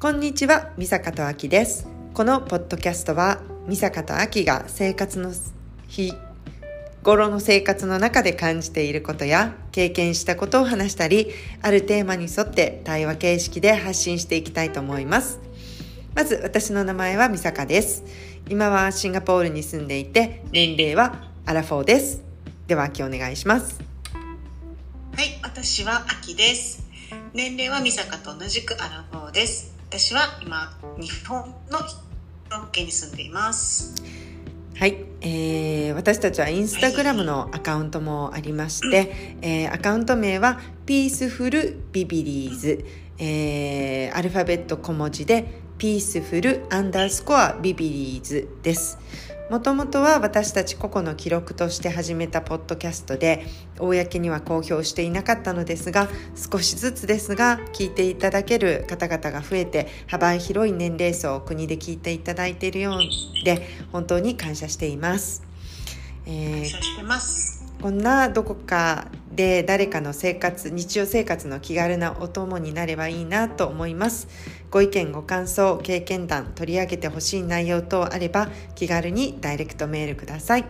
こんにちは、美坂とあきです。このポッドキャストは、美坂とあきが生活の日頃の生活の中で感じていることや経験したことを話したり、あるテーマに沿って対話形式で発信していきたいと思います。まず、私の名前は美坂です。今はシンガポールに住んでいて、年齢はアラフォーです。では、あきお願いします。はい、私はアキです。年齢は美坂と同じくアラフォーです。私は今、日本のロッケに住んでいます。はい、えー私たちはインスタグラムのアカウントもありまして、えーアカウント名は peaceful ビビリーズ、えーアルファベット小文字で peaceful underscore ビビリーズです。もともとは私たち個々の記録として始めたポッドキャストで公には公表していなかったのですが少しずつですが聞いていただける方々が増えて幅広い年齢層国で聞いていただいているようで本当に感謝しています。えー感謝してます。こんなどこかで誰かの生活日常生活の気軽なお供になればいいなと思いますご意見ご感想経験談取り上げてほしい内容等あれば気軽にダイレクトメールください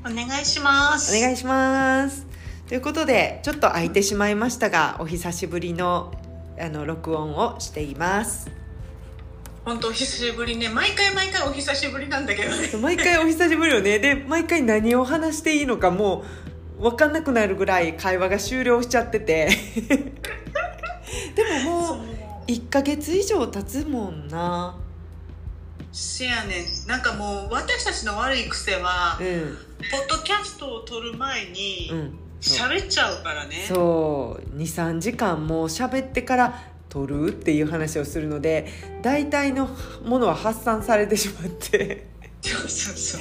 お願いします。お願いしますということでちょっと空いてしまいましたがお久しぶりのあの録音をしています本当お久しぶりね。毎回毎回お久しぶりなんだけどね。毎回お久しぶりよねで毎回何を話していいのかもう分かんなくなるぐらい会話が終了しちゃってて でももう1ヶ月以上経つもんな。せやねん。なんかもう私たちの悪い癖はう、ん。ポッドキャストを撮る前にうん。喋っちゃうからね。そう。23時間もう喋ってから撮るっていう話をするので大体のものは発散されてしまって。そうそうそう。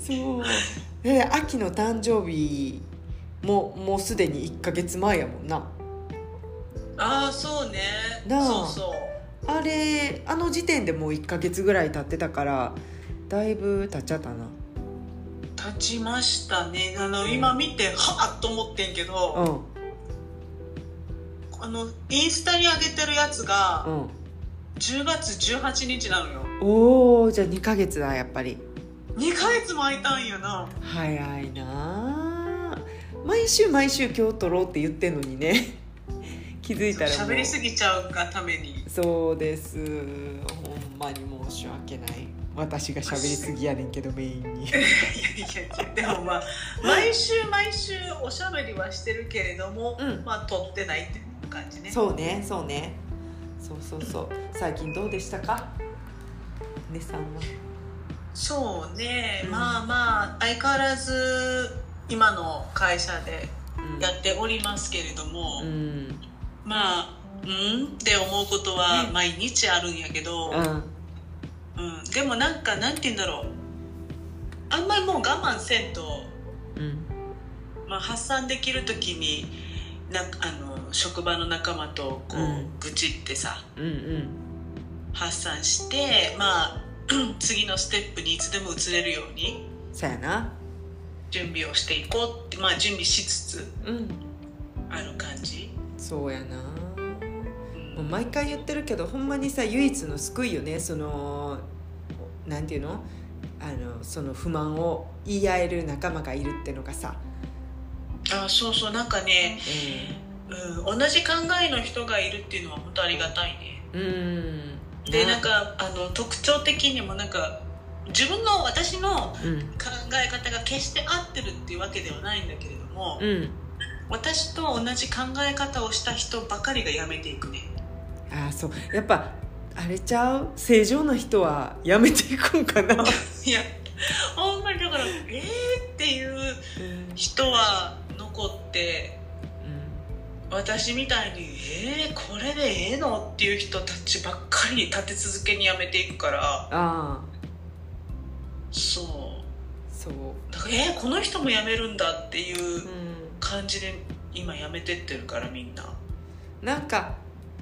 そう。で秋の誕生日ももうすでに1ヶ月前やもんなああ、そうね。そうそう。あれあの時点でもう1ヶ月ぐらい経ってたからだいぶ経っちゃったな。立ちましたね。あの今見てはっと思ってんけど、うん。あのインスタに上げてるやつがうん。10月18日なのよ。おおじゃあ2ヶ月だやっぱり。2ヶ月も空いたんやな。早いなあ。毎週毎週今日撮ろうって言ってんのにね気づいたら喋りすぎちゃうがために。そうです。ほんまに申し訳ない。私が喋りすぎやねんけどメインに。いやいやいやでもまあ毎週毎週おしゃべりはしてるけれども、うん。まあ撮ってないって感じね。そうねそうね。そうそうそう。最近どうでしたか？姉さんは。そうね、うん。まあまあ相変わらず今の会社でやっておりますけれども、うんまあうんって思うことは毎日あるんやけど、うん。うん、でもなんかなんて言うんだろう。あんまりもう我慢せんと、うん。まあ、発散できる時になあの職場の仲間とこう、うん。愚痴ってさうんうん。発散してまあ 次のステップにいつでも移れるようにそうやな。準備をしていこうってまあ準備しつつうん。ある感じ、そうやな。うん。もう毎回言ってるけどほんまにさ唯一の救いよね。そのなんていうの？あのその不満を言い合える仲間がいるってのがさ、あそうそう。なんかね、ううん、同じ考えの人がいるっていうのは本当ありがたいね。ん、うん。でなんかあの特徴的にもなんか自分の私のうん。考え方が決して合ってるっていうわけではないんだけれども、うん私と同じ考え方をした人ばかりがやめていくね。ああそう。やっぱあれちゃう？正常な人はやめていくんかな、いやほんまにだからえーっていう人は残って私みたいにえー、これでええのっていう人たちばっかり立て続けにやめていくから。ああそう。そう、だからえー、この人も辞めるんだっていうう感じで今辞めてってるからみんな、ん、なんか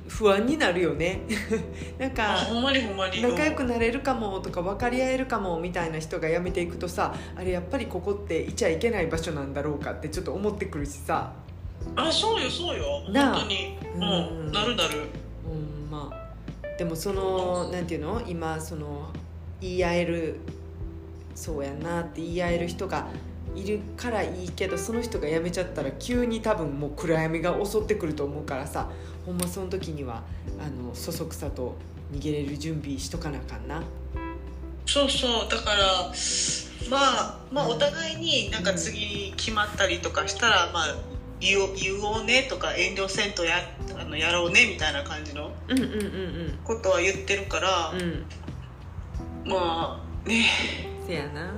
不安になるよね。なんあかほんまにほんまに。仲良くなれるかもとか分かり合えるかもみたいな人が辞めていくとさあれやっぱりここっていちゃいけない場所なんだろうかってちょっと思ってくるしさ。あそうよそうよ。本当に。うん。うんなるなる。ほんまでもそのなんていうの？今その言い合えるそうやなって言い合える人がいるからいいけどその人が辞めちゃったら急に多分もう暗闇が襲ってくると思うからさほんまその時にはあのそそくさと逃げれる準備しとかなあかんな。そうそうだからまあまあお互いになんか次決まったりとかしたら、まあ言おう言おうねとか遠慮せんとやあのやろうねみたいな感じのうんうんうんうん。ことは言ってるから、うん。まあね。せやな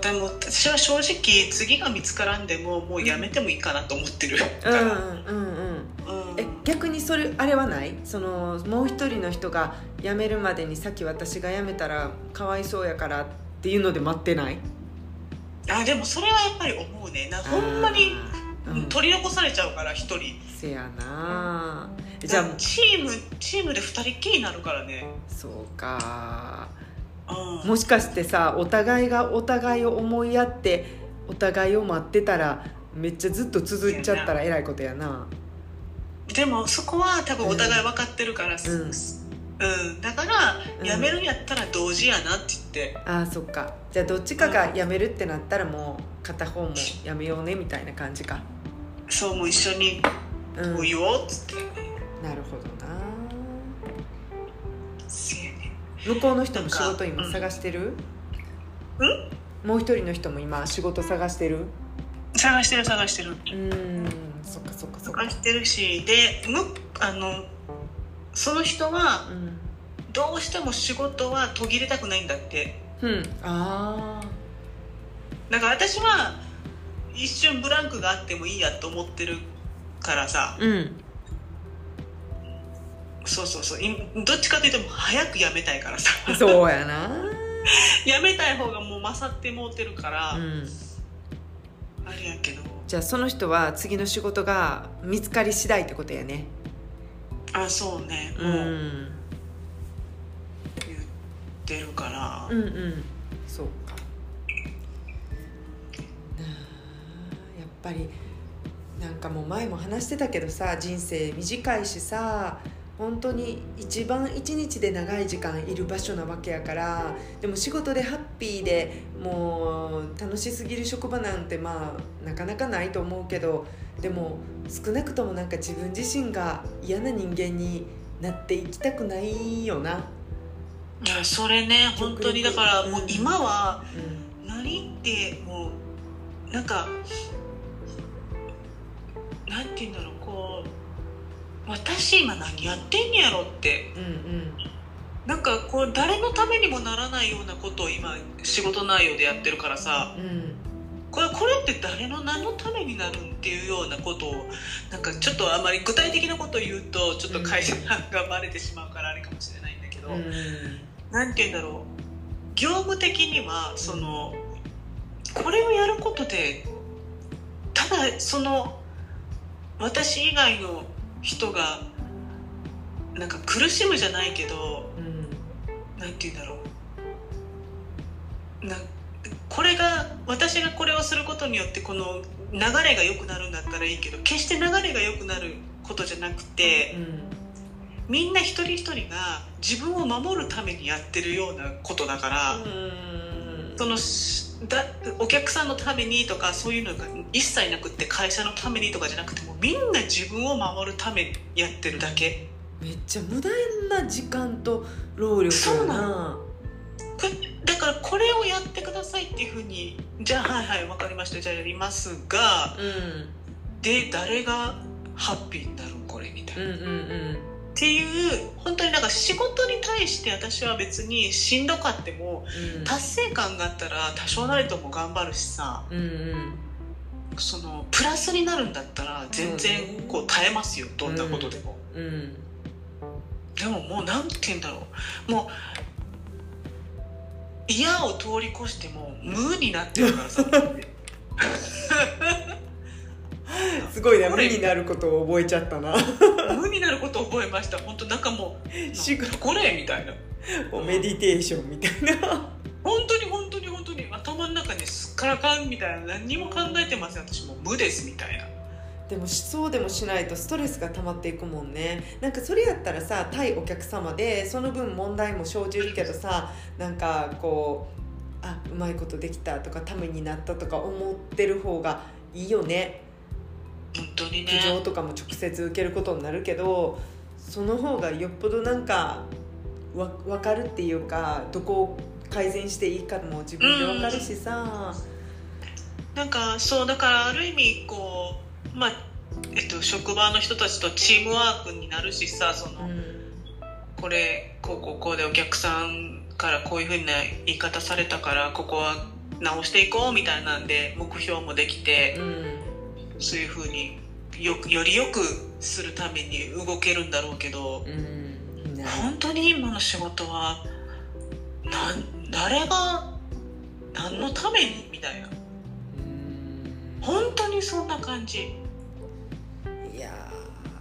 でも私は正直次が見つからんでももうやめてもいいかなと思ってる。から、うんうんうん。うん。え逆にそれあれはない？そのもう一人の人が辞めるまでにさっき私が辞めたらかわいそうやからっていうので待ってない？あでもそれはやっぱり思うね。なほんまに、うん。取り残されちゃうから一人。せやな。じゃあチームチームで二人っきりになるからね。そうか。うんもしかしてさお互いがお互いを思いやってお互いを待ってたらめっちゃずっと続いちゃったらえらいことやな。でもそこは多分お互い分かってるから、うん。うん。だからうん。辞めるんやったら同時やなって言って、あーそっか。じゃあどっちかが辞めるってなったらもう片方も辞めようねみたいな感じか。そうもう一緒にうん。こう言おうっつって、なるほどな。せやね向こうの人も仕事今うん探してる？もう一人の人も今仕事探してる？探してる探してる。うーんそっかそっかそっか。探してるしでむあのその人はうん。どうしても仕事は途切れたくないんだって。うん。あなんか私は一瞬ブランクがあってもいいやと思ってるからさ。あうんそうそうそう。いどっちかというと早く辞めたいからさ。そうやな。辞めたい方がもう勝ってもうてるから、うん。あれやけど。じゃあその人は次の仕事が見つかり次第ってことやね。あそうね。うもうん言ってるから、うんうん。そうか。やっぱりなんかもう前も話してたけどさ人生短いしさ本当に一番一日で長い時間いる場所なわけやからでも仕事でハッピーでもう楽しすぎる職場なんてまあなかなかないと思うけどでも少なくともなんか自分自身が嫌な人間になっていきたくないよな。それね本当にだからもう今はうん何ってもうなんかなんて言うんだろうこう私今何やってんねやろって。うんうん。なんかこう誰のためにもならないようなことを今仕事内容でやってるからさ。うん。これこれって誰の何のためになるんっていうようなことをなんかちょっとあまり具体的なことを言うとちょっと会社がバレてしまうからあれかもしれないんだけど、うん。なんて言うんだろう。業務的にはそのこれをやることでただその私以外の人がなんか苦しむじゃないけどうんなんて言うんだろう。なこれが私がこれをすることによってこの流れが良くなるんだったらいいけど決して流れが良くなることじゃなくてみんな一人一人が自分を守るためにやってるようなことだから、うん。そのしだお客さんのためにとかそういうのが一切なくって会社のためにとかじゃなくてもみんな自分を守るためにやってるだけ。めっちゃ無駄な時間と労力そうなだからこれをやってくださいっていうふうにじゃあはいはい分かりました。じゃあやりますがうん。で誰がハッピーになるん？これみたいな、うんうんっていう本当になんか仕事に対して私は別にしんどかってもうん。達成感があったら多少なりとも頑張るしさうんうん。そのプラスになるんだったら全然こう耐えますよどんなことでも、うん。でももうなんて言うんだろう。もう嫌を通り越しても無になってるからさ すごいなこれ無になることを覚えちゃったな。無になることを覚えました。本当 なんかもうしなんだこれみたいな。もうメディテーションみたいな。本当に本当に本当に頭の中にすっからかんみたいな何にも考えてません。私もう無ですみたいな。でもしそうでもしないとストレスが溜まっていくもんね。なんかそれやったらさ対お客様でその分問題も生じるけどさなんかこうあうまいことできたとかためになったとか思ってる方がいいよね本当にね。苦情とかも直接受けることになるけどその方がよっぽどなんかわ分かるっていうかどこを改善していいかも自分で分かるしさ、なんかそうだからある意味こうまあえっと職場の人たちとチームワークになるしさその、うん。これこうこうこうでお客さんからこういうふうな言い方されたからここは直していこうみたいなんで目標もできて、そういうふうによくよりよくするために動けるんだろうけど、うん。ね。本当に今の仕事はなん誰が何のためにみたいな。うん。本当にそんな感じ。いや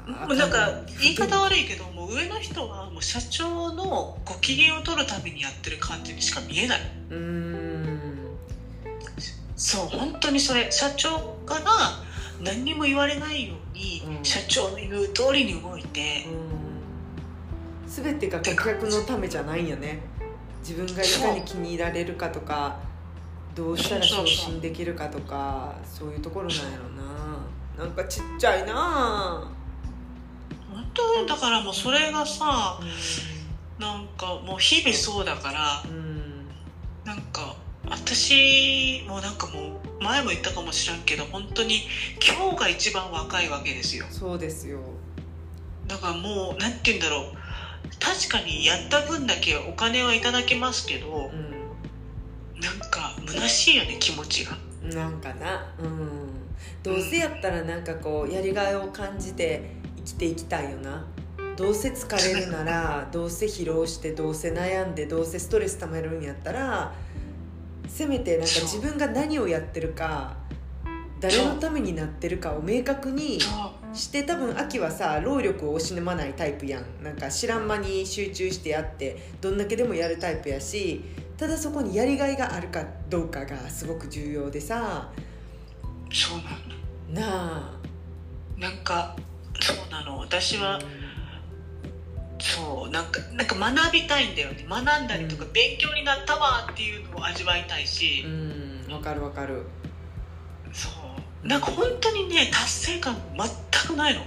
もうなんか言い方悪いけどもう上の人はもう社長のご機嫌を取るためにやってる感じにしか見えない。うん。そう本当にそれ社長から何にも言われないように、うん。社長の言う通りに動いて、すべてが顧客のためじゃないんよね。自分がいかに気に入られるかとかどうしたら昇進できるかとかそういうところなんやろな。なんかちっちゃいな。本当だからもうそれがさなんかもう日々そうだからうん。なんか私もなんかもう前も言ったかもしらんけど本当に今日が一番若いわけですよ。そうですよ。だからもうなんて言うんだろう。確かにやった分だけお金はいただけますけどうなんか虚しいよね気持ちが。んなんかな。うん。どうせやったらなんかこうやりがいを感じて生きていきたいよな。どうせ疲れるなら どうせ疲労してどうせ悩んでどうせストレス溜めるんやったらせめてなんか自分が何をやってるか誰のためになってるかを明確にして多分秋はさ労力を惜しまないタイプやん。なんか知らん間に集中してやってどんだけでもやるタイプやしただそこにやりがいがあるかどうかがすごく重要でさ。そうなのなあ。なんかそうなの。私はそう。なんかなんか学びたいんだよね。学んだりとかうん。勉強になったわっていうのを味わいたいし、うん。わかるわかる。そう。なんか本当にね達成感全くないの。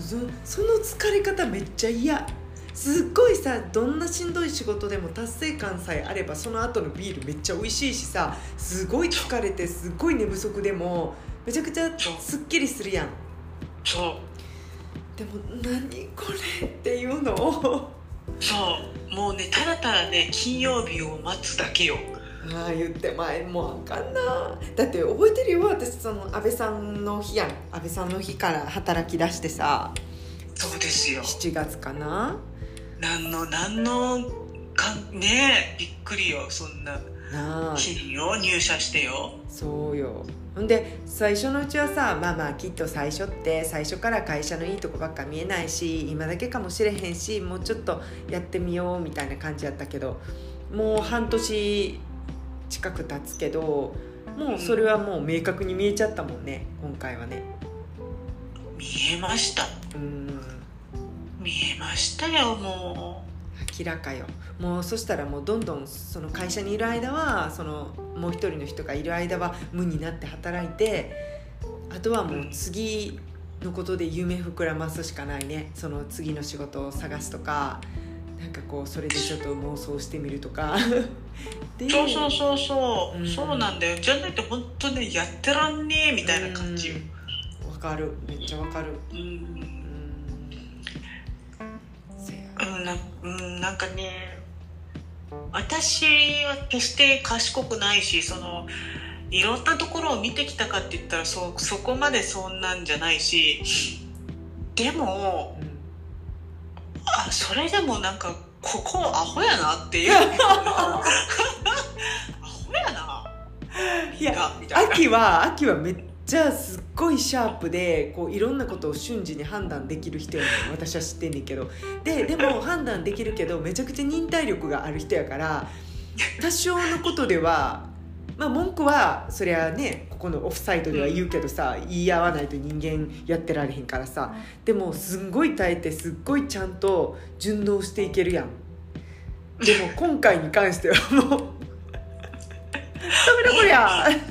そその疲れ方めっちゃ嫌。すっごいさどんなしんどい仕事でも達成感さえあればその後のビールめっちゃ美味しいしさすごい疲れてすっごい寝不足でもめちゃくちゃすっきりするやん。そうでも何これっていうのを。そうもうねただただね金曜日を待つだけよ。ああ言って前もうあかんな。だって覚えてるよ私その安倍さんの日やん。安倍さんの日から働き出してさ。そうですよ。7月かな。何の何のかんねえびっくりよそんななあ。日よ入社してよ。そうよほんで最初のうちはさまあまあきっと最初って最初から会社のいいとこばっか見えないし今だけかもしれへんしもうちょっとやってみようみたいな感じやったけどもう半年近く経つけどもうそれはもう明確に見えちゃったもんね今回はね。見えました。うん。見えましたよも明らかよ。もうそしたらもうどんどんその会社にいる間はそのもう一人の人がいる間は無になって働いてあとはもう次のことで夢膨らますしかないね。その次の仕事を探すとかなんかこうそれでちょっと妄想してみるとか。そうそうそうそう、うん。そうなんだよ。じゃないと本当ねやってらんねえみたいな感じよ。うん。わかる。めっちゃわかる。うんうんなうんなんかね私は決して賢くないしそのいろんなところを見てきたかって言ったらそそこまでそんなんじゃないしでもうん。あそれでもなんかここアホやなっていう アホやないやみたいな。秋は秋はめっちゃすっごいシャープでこういろんなことを瞬時に判断できる人やねん私は知ってんねんけど。で でも判断できるけどめちゃくちゃ忍耐力がある人やから多少のことではまあ文句はそりゃねここのオフサイトでは言うけどさ、言い合わないと人間やってられへんからさ。でもすんごい耐えてすっごいちゃんと順応していけるやん。でも今回に関してはもうダメだこりゃ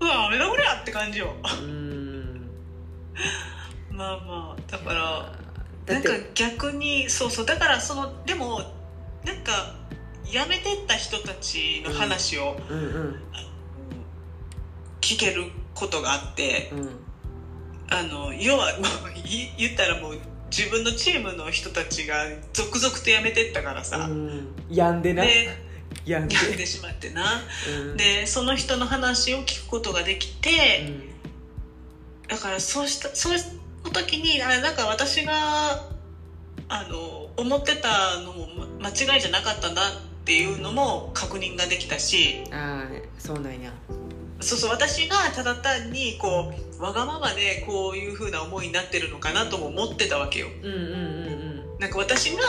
うわダメだこりゃって感じよ。うん。まあまあだからなんか逆にそうそうだからそのでもなんか辞めてった人たちの話を、うんうん。聞けることがあってうん。あの要は 言ったらもう自分のチームの人たちが続々と辞めてったからさ、うん。病んでな。で病んで。しまってな。うん。でその人の話を聞くことができて、だからそうしたそうの時にあなんか私があの思ってたのもま間違いじゃなかったんだっていうのも確認ができたし。うん、ああそうなんや。そうそう私がただ単にこうわがままでこういう風な思いになってるのかなとも思ってたわけよ。うんうんうん。なんか私が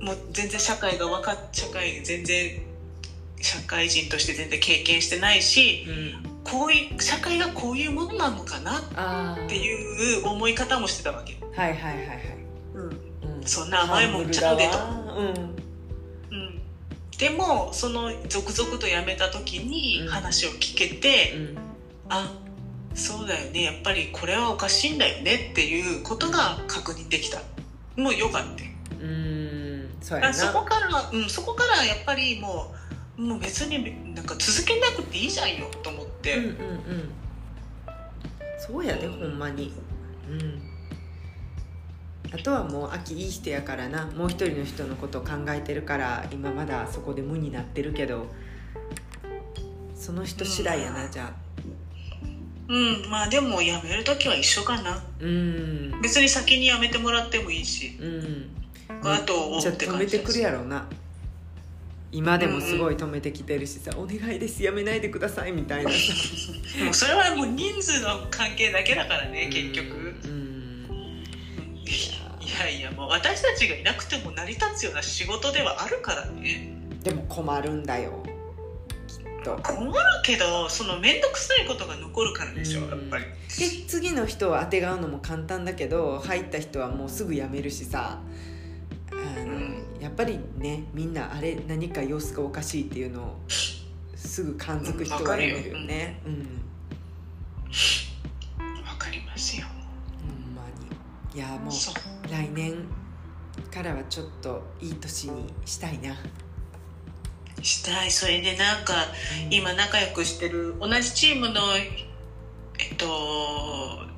もう全然社会が分かっ社会全然社会人として全然経験してないしうん。うんこういう社会がこういうものなのかなっていう思い方もしてたわけ、はいはいはいはい、うん、うん、そんな甘いもんちゃうでと、うん。うん、でもその続々と辞めた時にうん。話を聞けて、うん。あそうだよね。やっぱりこれはおかしいんだよねっていうことが確認できた。もうよかった。うーん。そそこから、うん、そこからやっぱりもうもう別になんか続けなくていいじゃんよと思って、うんうんうん。そうやでほんまに。うん。あとはもう秋いい人やからな。もう一人の人のことを考えてるから今まだそこで無になってるけど。その人次第やな、うん。じゃあ。うん。まあでも辞める時は一緒かな。うん。別に先に辞めてもらってもいいし。うん。あと追うじゃあって止めてくるやろうな今でもすごい止めてきてるしさ「お願いですやめないでください」みたいな。さもうそれはもう人数の関係だけだからね結局。うん。いやいやもう私たちがいなくても成り立つような仕事ではあるからね。でも困るんだよきっと。困るけどその面倒くさいことが残るからでしょうん。やっぱり。で次の人をあてがうのも簡単だけど入った人はもうすぐ辞めるしさ。あの、うんやっぱりねみんなあれ何か様子がおかしいっていうのをすぐ感づく人は辞めるよね。うん。わかりますよ。ほんまに。いやもう。来年からはちょっといい年にしたいな、したい。それでなんかうん。今仲良くしてる同じチームのえっと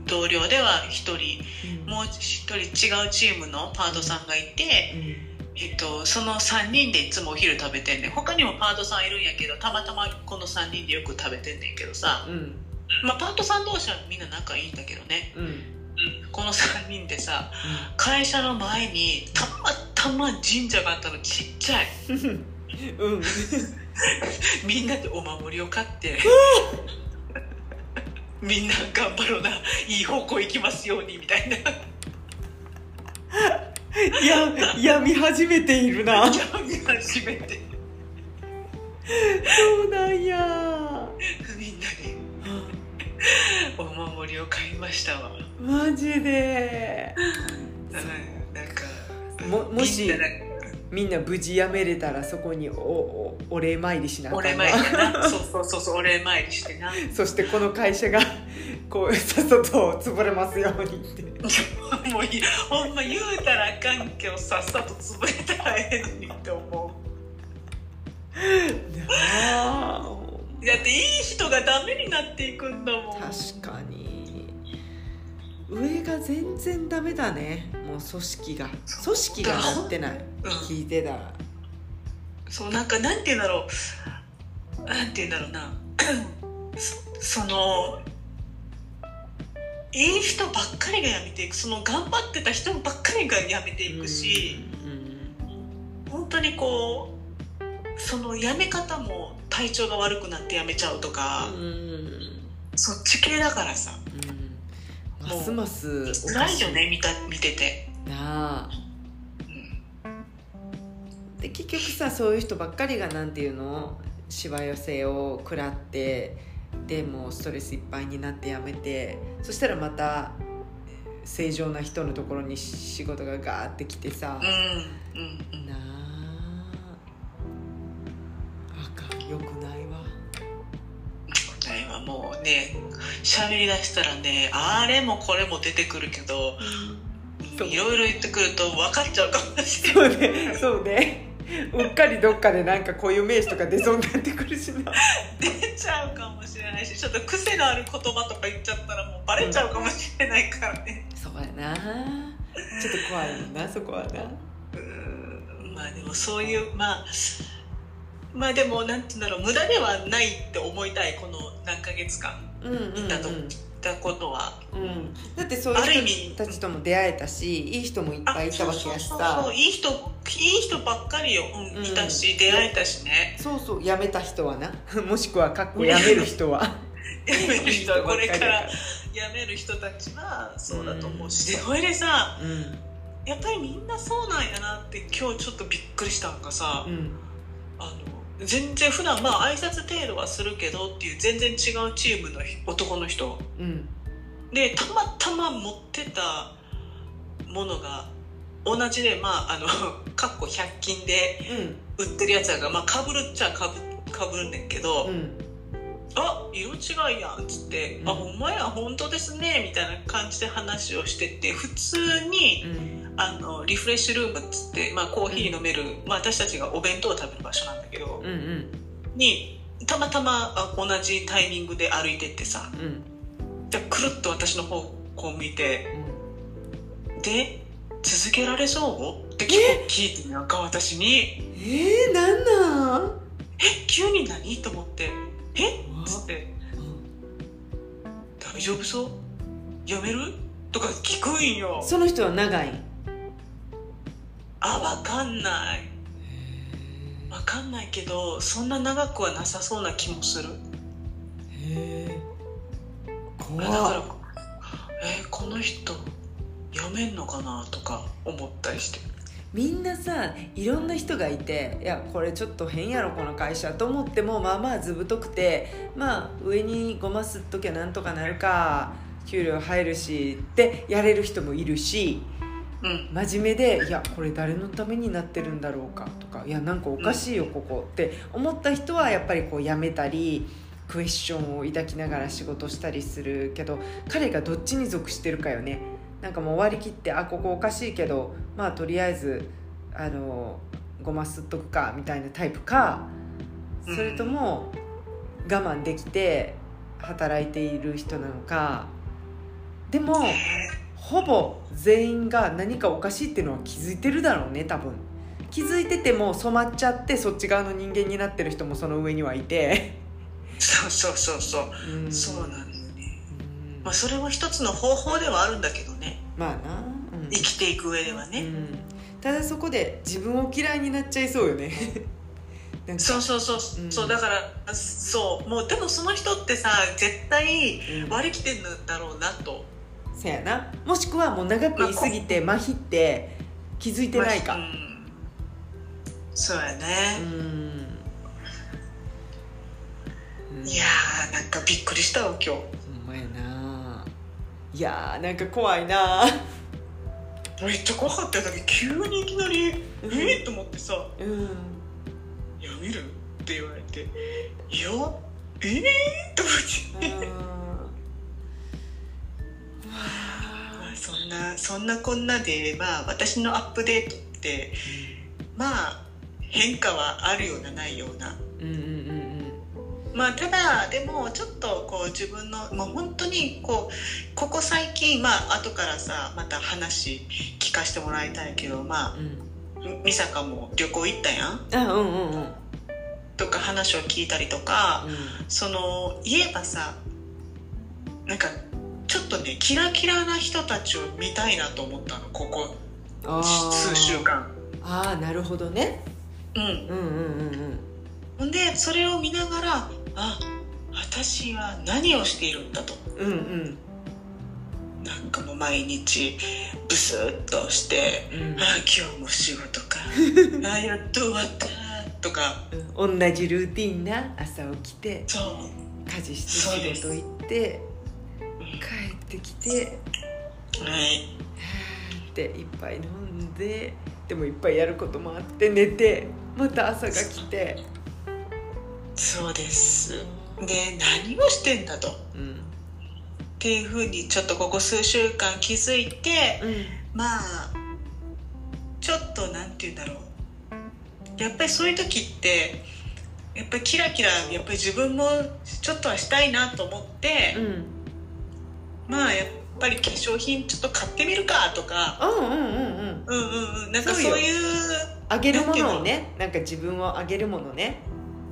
同僚では一人うん。もう一人違うチームのパートさんがいて、うんえっと、その3人でいつもお昼食べてんねん。他にもパートさんいるんやけどたまたまこの3人でよく食べてんねんけどさ、うん。まあ、パートさん同士はみんな仲いいんだけどね、うん。うん、この3人でさ会社の前にたまたま神社があったのちっちゃい。うん。うん。みんなでお守りを買って。みんな頑張ろうな。いい方向行きますようにみたいないややみ始めているな。やみ始めて。そうなんや。みんなでお守りを買いましたわ。マジで。うんなんかももしみんな無事辞めれたらそこにおおお礼参りしなお礼参りしてな。そうそうそうそうお礼参りしてな。そしてこの会社がこうさっさと潰れますようにって。もういいほんま言うたらあかんけどさっさと潰れたらええのにって思う。だっていい人がダメになっていくんだもん。確かに上が全然ダメだね。もう組織が。組織がなってない。うん。聞いてたら。そうなんかなんて言うんだろう。なんて言うんだろうな。そ そのいい人ばっかりが辞めていく。その頑張ってた人ばっかりが辞めていくし、うん本当にこうその辞め方も体調が悪くなって辞めちゃうとか、うんうん。そっち系だからさ。うんますますおかし辛いよね見た見てて、なあ。で結局さそういう人ばっかりがなんていうの？しわ寄せを食らってでもうストレスいっぱいになってやめてそしたらまた正常な人のところに仕事がガーってきてさ、うんうん。なあ。あかんよくはもうね喋りだしたらねあれもこれも出てくるけどいろいろ言ってくると分かっちゃうかもしれない。そうねそうね。うっかりどっかでなんか固有名詞とか出そうになってくるしな。出ちゃうかもしれないしちょっと癖のある言葉とか言っちゃったらもうバレちゃうかもしれないからね。そうやな。ちょっと怖いもんなそこはな。うんまあでもそういうまあまあでもなんて言うんだろう無駄ではないって思いたいこの何ヶ月間。うんうんうんいたと、いたことは。うん、だってそうあるいう意味。人たちとも出会えたしいい人もいっぱいいたわけやしそうそうさそう。いい人いい人ばっかりよ、うんうん。いたし出会えたしね。そうそう辞めた人はな。もしくはかっこ辞める人は。辞める人はこれから。り辞める人たちはそうだと思うし、でそれでさうん。やっぱりみんなそうなんやなって今日ちょっとびっくりしたんがさ、うん。あの全然普段まあ挨拶程度はするけどっていう全然違うチームの男の人。うんでたまたま持ってたものが同じでまああのかっこ100均で売ってるやつやがまあかぶるっちゃかぶかぶるんねんけど、うん。うんあ色違いやんっつって「うん。あほんまや本当ですね」みたいな感じで話をしてて普通にうんあのリフレッシュルームっつって、まあ、コーヒー飲める、まあ、私たちがお弁当を食べる場所なんだけど、うんうん。にたまたまあ同じタイミングで歩いてってさうん。でくるっと私の方こう向いて「で続けられそう?」って聞いてなんか私に。えー、なんなん「え急に何?」と思って「え？っ?」つって「大丈夫そう？やめる?」とか聞くんよ。その人は長い？あわかんない。わかんないけどそんな長くはなさそうな気もする。へえ。怖だからっえこの人やめんのかなとか思ったりして。みんなさいろんな人がいていやこれちょっと変やろこの会社と思ってもまあまあずぶとくてまあ上にごますっときゃなんとかなるか給料入るしってやれる人もいるしうん。真面目でいやこれ誰のためになってるんだろうかとかいやなんかおかしいよここって。思った人はやっぱりこうやめたりクエスチョンを抱きながら仕事したりするけど彼がどっちに属してるかよね。なんかもう終わりきってあここおかしいけどまあとりあえずあのごますっとくかみたいなタイプかそれとも我慢できて働いている人なのか。でもほぼ全員が何かおかしいっていうのは気づいてるだろうね多分。気づいてても染まっちゃってそっち側の人間になってる人もその上にはいて、そうそうそうそう。うん。そうなんだよね。うん。まあそれも一つの方法ではあるんだけどね。まあな、うん。生きていく上ではね、うん。ただそこで自分を嫌いになっちゃいそうよね。そうそうそう、うん。そうだからそう。もうでもその人ってさ絶対うん。割り切ってんだろうなとそやな。もしくはもう長く言い過ぎて麻痺って気づいてないか、うん。そうやうね、ん。いやーなんかびっくりしたわ今日。ほんまやな。いやーなんか怖いな。めっちゃ怖かったよ。だけど急にいきなり「えうん。ー、と思ってさ。うん「やめる?」って言われて「いやえー?」と思ってそんなこんなでまあ私のアップデートってまあ変化はあるようなないような。うんうんうんまあただでもちょっとこう自分のもう本当にこうここ最近まあ後からさまた話聞かせてもらいたいけどまうんうんあ美坂も旅行行ったやん？あうんうんうん。とか話を聞いたりとかその言えばさなんかちょっとねキラキラな人たちを見たいなと思ったのここ数週間。ああなるほどね。うん。うんうんうんほんでそれを見ながらあ私は何をしているんだと。うんうん。うんなんかもう毎日ブスッとしてうん。あ今日も仕事か。あやっと終わったっとか、うん、同じルーティンな朝起きてそう。家事して仕事行って帰ってきてはい。って一杯飲んででもいっぱいやることもあって寝てまた朝が来て。そうです。で何をしてんだと、うん、っていうふうにちょっとここ数週間気づいて、うん。まあちょっとなんて言うんだろう。やっぱりそういう時ってやっぱりキラキラやっぱり自分もちょっとはしたいなと思って、うんまあやっぱり化粧品ちょっと買ってみるかとか。うんうんうんうん。うんうんうん。なんかそういうあげるものをねなんか自分をあげるものね。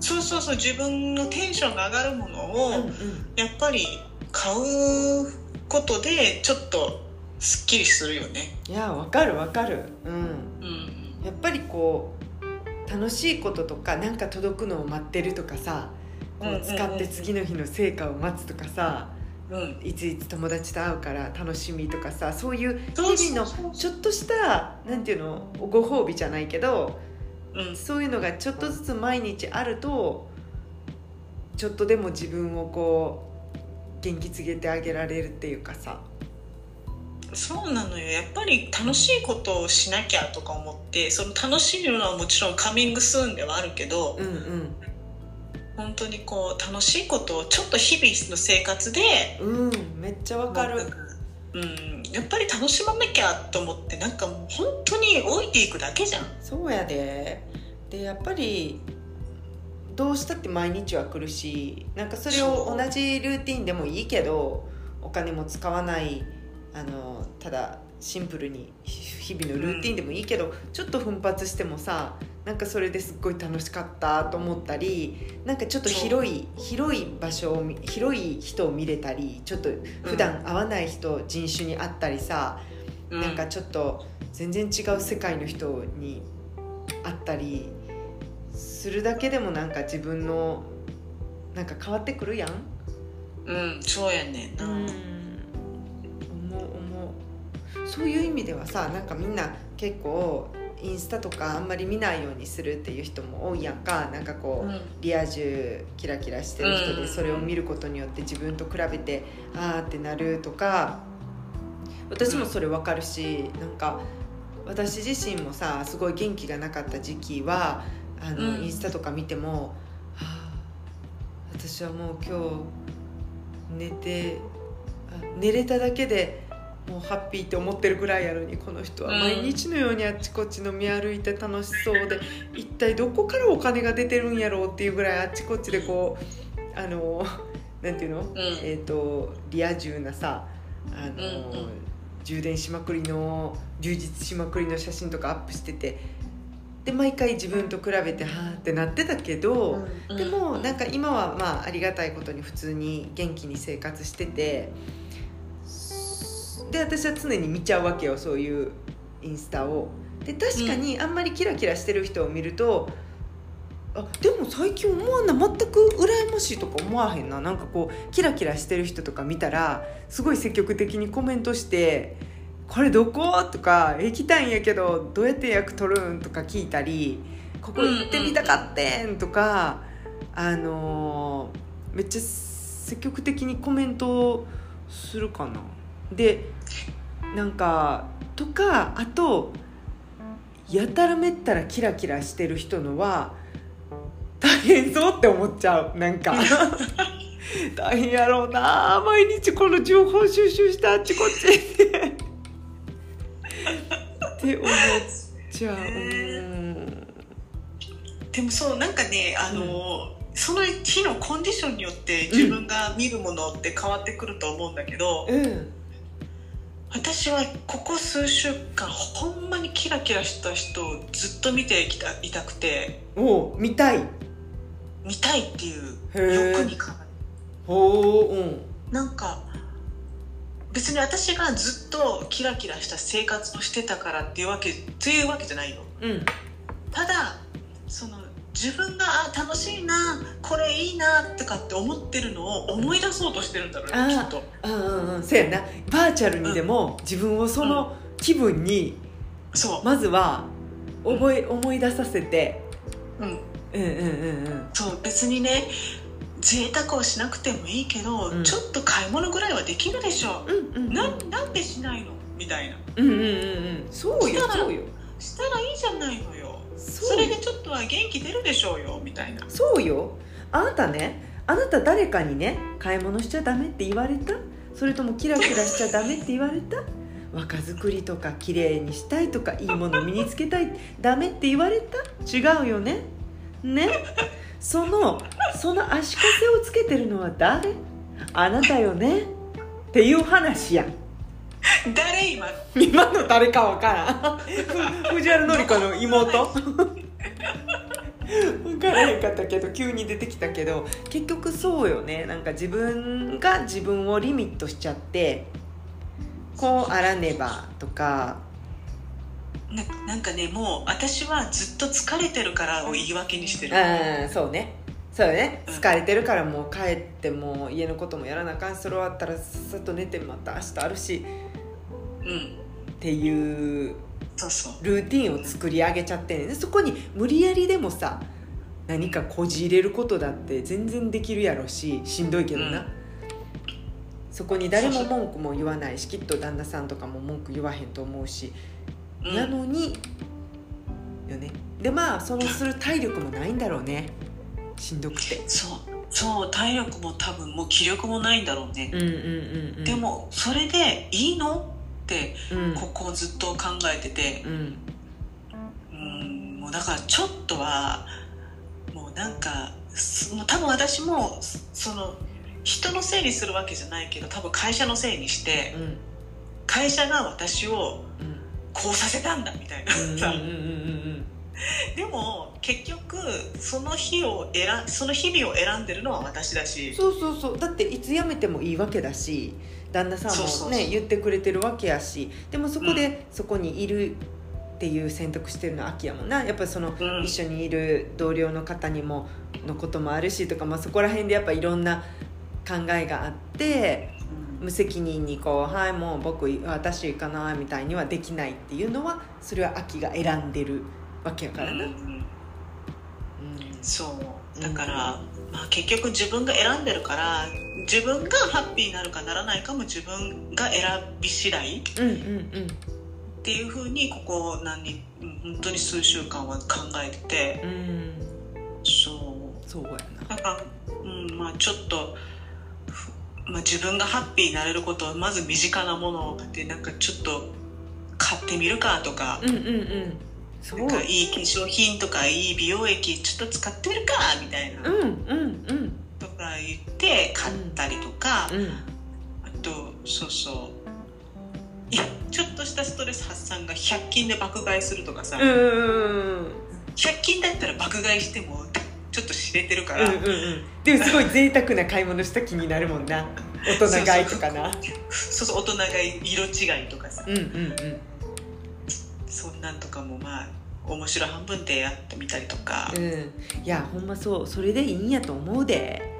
そうそうそう自分のテンションが上がるものを、うんうん。やっぱり買うことでちょっとすっきりするよね。いやわかるわかる。うん。うん。やっぱりこう楽しいこととかなんか届くのを待ってるとかさこうんう使って次の日の成果を待つとかさうん。いついつ友達と会うから楽しみとかさそういう日々のちょっとしたなんていうのご褒美じゃないけどうん。そういうのがちょっとずつ毎日あるとちょっとでも自分をこう元気つけてあげられるっていうかさ。そうなのよ。やっぱり楽しいことをしなきゃとか思ってその楽しむのはもちろんカミングスーンではあるけど、うんうん本当にこう楽しいことをちょっと日々の生活でうんめっちゃわかる。うん、やっぱり楽しまなきゃと思ってなんかもう本当に老いていくだけじゃん。そうやで。でやっぱりどうしたって毎日は来るしなんかそれを同じルーティンでもいいけどお金も使わないあのただシンプルに日々のルーティンでもいいけど、ちょっと奮発してもさなんかそれですっごい楽しかったと思ったりなんかちょっと広い広い場所を見広い人を見れたりちょっと普段会わない人、人種に会ったりさ、うん。なんかちょっと全然違う世界の人に会ったりするだけでもなんか自分のなんか変わってくるやん。うんそうやねんな、思う思う。そういう意味ではさなんかみんな結構インスタとかあんまり見ないようにするっていう人も多いやんか。なんかこう、うん。リア充キラキラしてる人うんでそれを見ることによって自分と比べてあーってなるとか私もそれ分かるしなんか私自身もさすごい元気がなかった時期はあの、うん。インスタとか見ても、はあ、私はもう今日寝てあ寝れただけでもうハッピーって思ってるぐらいやのにこの人はうん毎日のようにあっちこっち飲み歩いて楽しそうで一体どこからお金が出てるんやろうっていうぐらいあっちこっちでこうあのなんていうの、えっ、とリア充なさあの、うんうん充電しまくりの充実しまくりの写真とかアップしててで毎回自分と比べてはあってなってたけど、うん。でもなんか今はまあありがたいことに普通に元気に生活しててで私は常に見ちゃうわけよそういうインスタを。で確かにあんまりキラキラしてる人を見ると、あでも最近思わんな全く羨ましいとか思わへんななんかこうキラキラしてる人とか見たらすごい積極的にコメントして「これどこ?」とか「行きたいんやけどどうやって予約取るん?」とか聞いたり「ここ行ってみたかってん」とか、あのーめっちゃ積極的にコメントするかな。でなんかとかあとやたらめったらキラキラしてる人のは大変そうって思っちゃう。なんか 大変やろうな。毎日この情報収集してあっちこっちってって思っちゃう。うん。でもそうなんかねあの、その日のコンディションによって自分が見るものって変わってくると思うんだけど、うん私はここ数週間ほんまにキラキラした人をずっと見ていきたいたくて。おう見たい。見たいっていう欲にかなほううん。なんか別に私がずっとキラキラした生活をしてたからっていうわけというわけじゃないようん。ただその自分があ楽しいなこれいいなとかって思ってるのを思い出そうとしてるんだろうねきっと。うんうんうん。そうやな。バーチャルにでも自分をその気分にそう、まずは覚え思い出させて。うん、うんうんうんうん。そう別にね贅沢をしなくてもいいけど、うん。ちょっと買い物ぐらいはできるでしょ、うんうんななんでしないの？みたいな。うんうんうんうん。そうよそうよしたらいいじゃないのよ。それでちょっとは元気出るでしょうよみたいな。そうよ。あなたねあなた誰かにね買い物しちゃダメって言われた？それともキラキラしちゃダメって言われた？若作りとか綺麗にしたいとかいいもの身につけたいダメって言われた？違うよね。ね？そのその足かせをつけてるのは誰？あなたよね？っていう話やん誰今今の誰かわからん。ふ 藤原紀子の妹？分からへんかったけど急に出てきたけど結局そうよね。なんか自分が自分をリミットしちゃってこうあらねばとか。ななんかねもう私はずっと疲れてるからを言い訳にしてる。ああそうね。そうよね。うん。疲れてるからもう帰ってもう家のこともやらなあかん。それ終わったらさっさと寝てまた明日あるし。うんっていうルーティンを作り上げちゃってそこに無理やりでもさ何かこじ入れることだって全然できるやろししんどいけどな、うん。そこに誰も文句も言わないしきっと旦那さんとかも文句言わへんと思うし、うん。なのによね。でまあそのする体力もないんだろうね。しんどくて。そう。そう体力も多分もう気力もないんだろうね。う、んうんうんうん。でもそれでいいの？ここずっと考えててうん。うんもうだからちょっとはもうなんか多分私もその人のせいにするわけじゃないけど多分会社のせいにしてうん。会社が私をうん。こうさせたんだみたいなさ。でも結局その日を選んその日々を選んでるのは私だし。そうそうそう。だっていつ辞めてもいいわけだし旦那さんもね言ってくれてるわけやしでもそこでそこにいるっていう選択してるのは秋やもんな。やっぱりその、うん。一緒にいる同僚の方にものこともあるしとか、まあ、そこら辺でやっぱいろんな考えがあって無責任にこう「はいもう僕私行かない」みたいにはできないっていうのはそれは秋が選んでるわけやからな。うんうんそう。だから、まあ、結局自分が選んでるから自分がハッピーになるかならないかも自分が選び次第っうんうんうん。ていうふうにここ何日うん本当に数週間は考えてて。うん。そう。そうやな。だから、うんまあ、ちょっと、ふまあ、自分がハッピーになれることはまず身近なものでなんかちょっと買ってみるかとか,、うんうんうん。なんかいい化粧品とかいい美容液ちょっと使ってみるかみたいな、うんうんうん言って買ったりとか、うんあとそうそういやちょっとしたストレス発散が100均で爆買いするとかさ、うんうんうん100均だったら爆買いしてもちょっと知れてるかうんら、うんうん。でもすごい贅沢な買い物した気になるもんな。大人買いとかな。そうそう大人買い色違いとかさ、うんうんうん。そんなんとかもまあ面白半分でやってみたりとか、うん。いやほんまそうそれでいいんやと思うで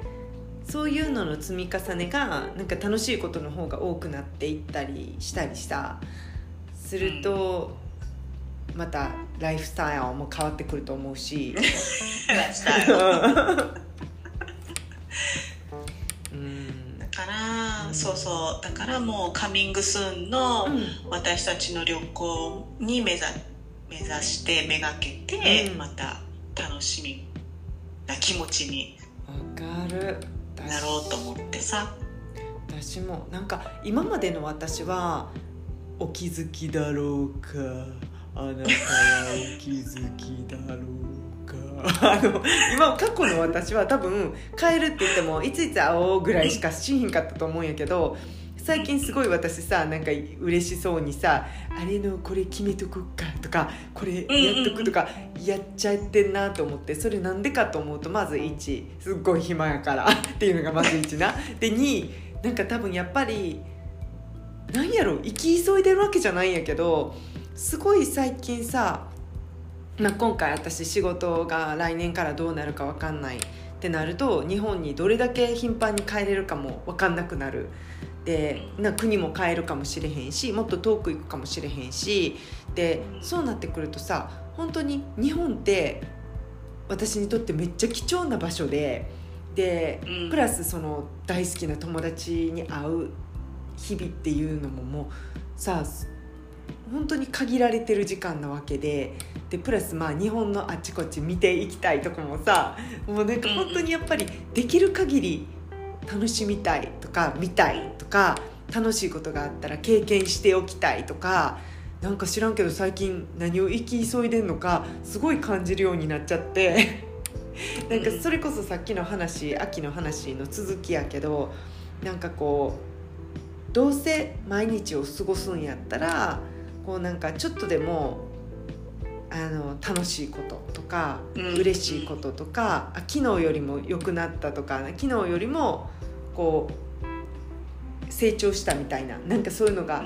そういうのの積み重ねがなんか楽しいことの方が多くなっていったりしたりさすると、またライフスタイルも変わってくると思うし。うん。だから、そうそう。だからもうカミングスーンのうん。私たちの旅行に目指目指してめがけて、うん。また楽しみな気持ちに。わかるなろうと思ってさ。私もなんか今までの私はお気づきだろうか。あなたはお気づきだろうか。あの今過去の私は多分帰るって言ってもいついつ会おうぐらいしかしひんかったと思うんやけど最近すごい私さなんか嬉しそうにさ「あれのこれ決めとこっか」とか「これやっとく」とかやっちゃってんなと思ってそれなんでかと思うとまず1すっごい暇やから っていうのがまず1な。で2なんか多分やっぱりなんやろ生き急いでるわけじゃないんやけどすごい最近さ、まあ、今回私仕事が来年からどうなるか分かんないってなると日本にどれだけ頻繁に帰れるかも分かんなくなるでな国も変えるかもしれへんしもっと遠く行くかもしれへんしでそうなってくるとさ本当に日本って私にとってめっちゃ貴重な場所でで、うん。プラスその大好きな友達に会う日々っていうのももうさ本当に限られてる時間なわけででプラスまあ日本のあっちこっち見ていきたいとこもさもうなんか本当にやっぱりできる限り楽しみたいとか見たいとか楽しいことがあったら経験しておきたいとかなんか知らんけど最近何を生き急いでんのかすごい感じるようになっちゃって。なんかそれこそさっきの話秋の話の続きやけどなんかこうどうせ毎日を過ごすんやったらこうなんかちょっとでもあの楽しいこととか、うん。嬉しいこととかあ昨日よりも良くなったとか昨日よりもこう成長したみたいななんかそういうのが、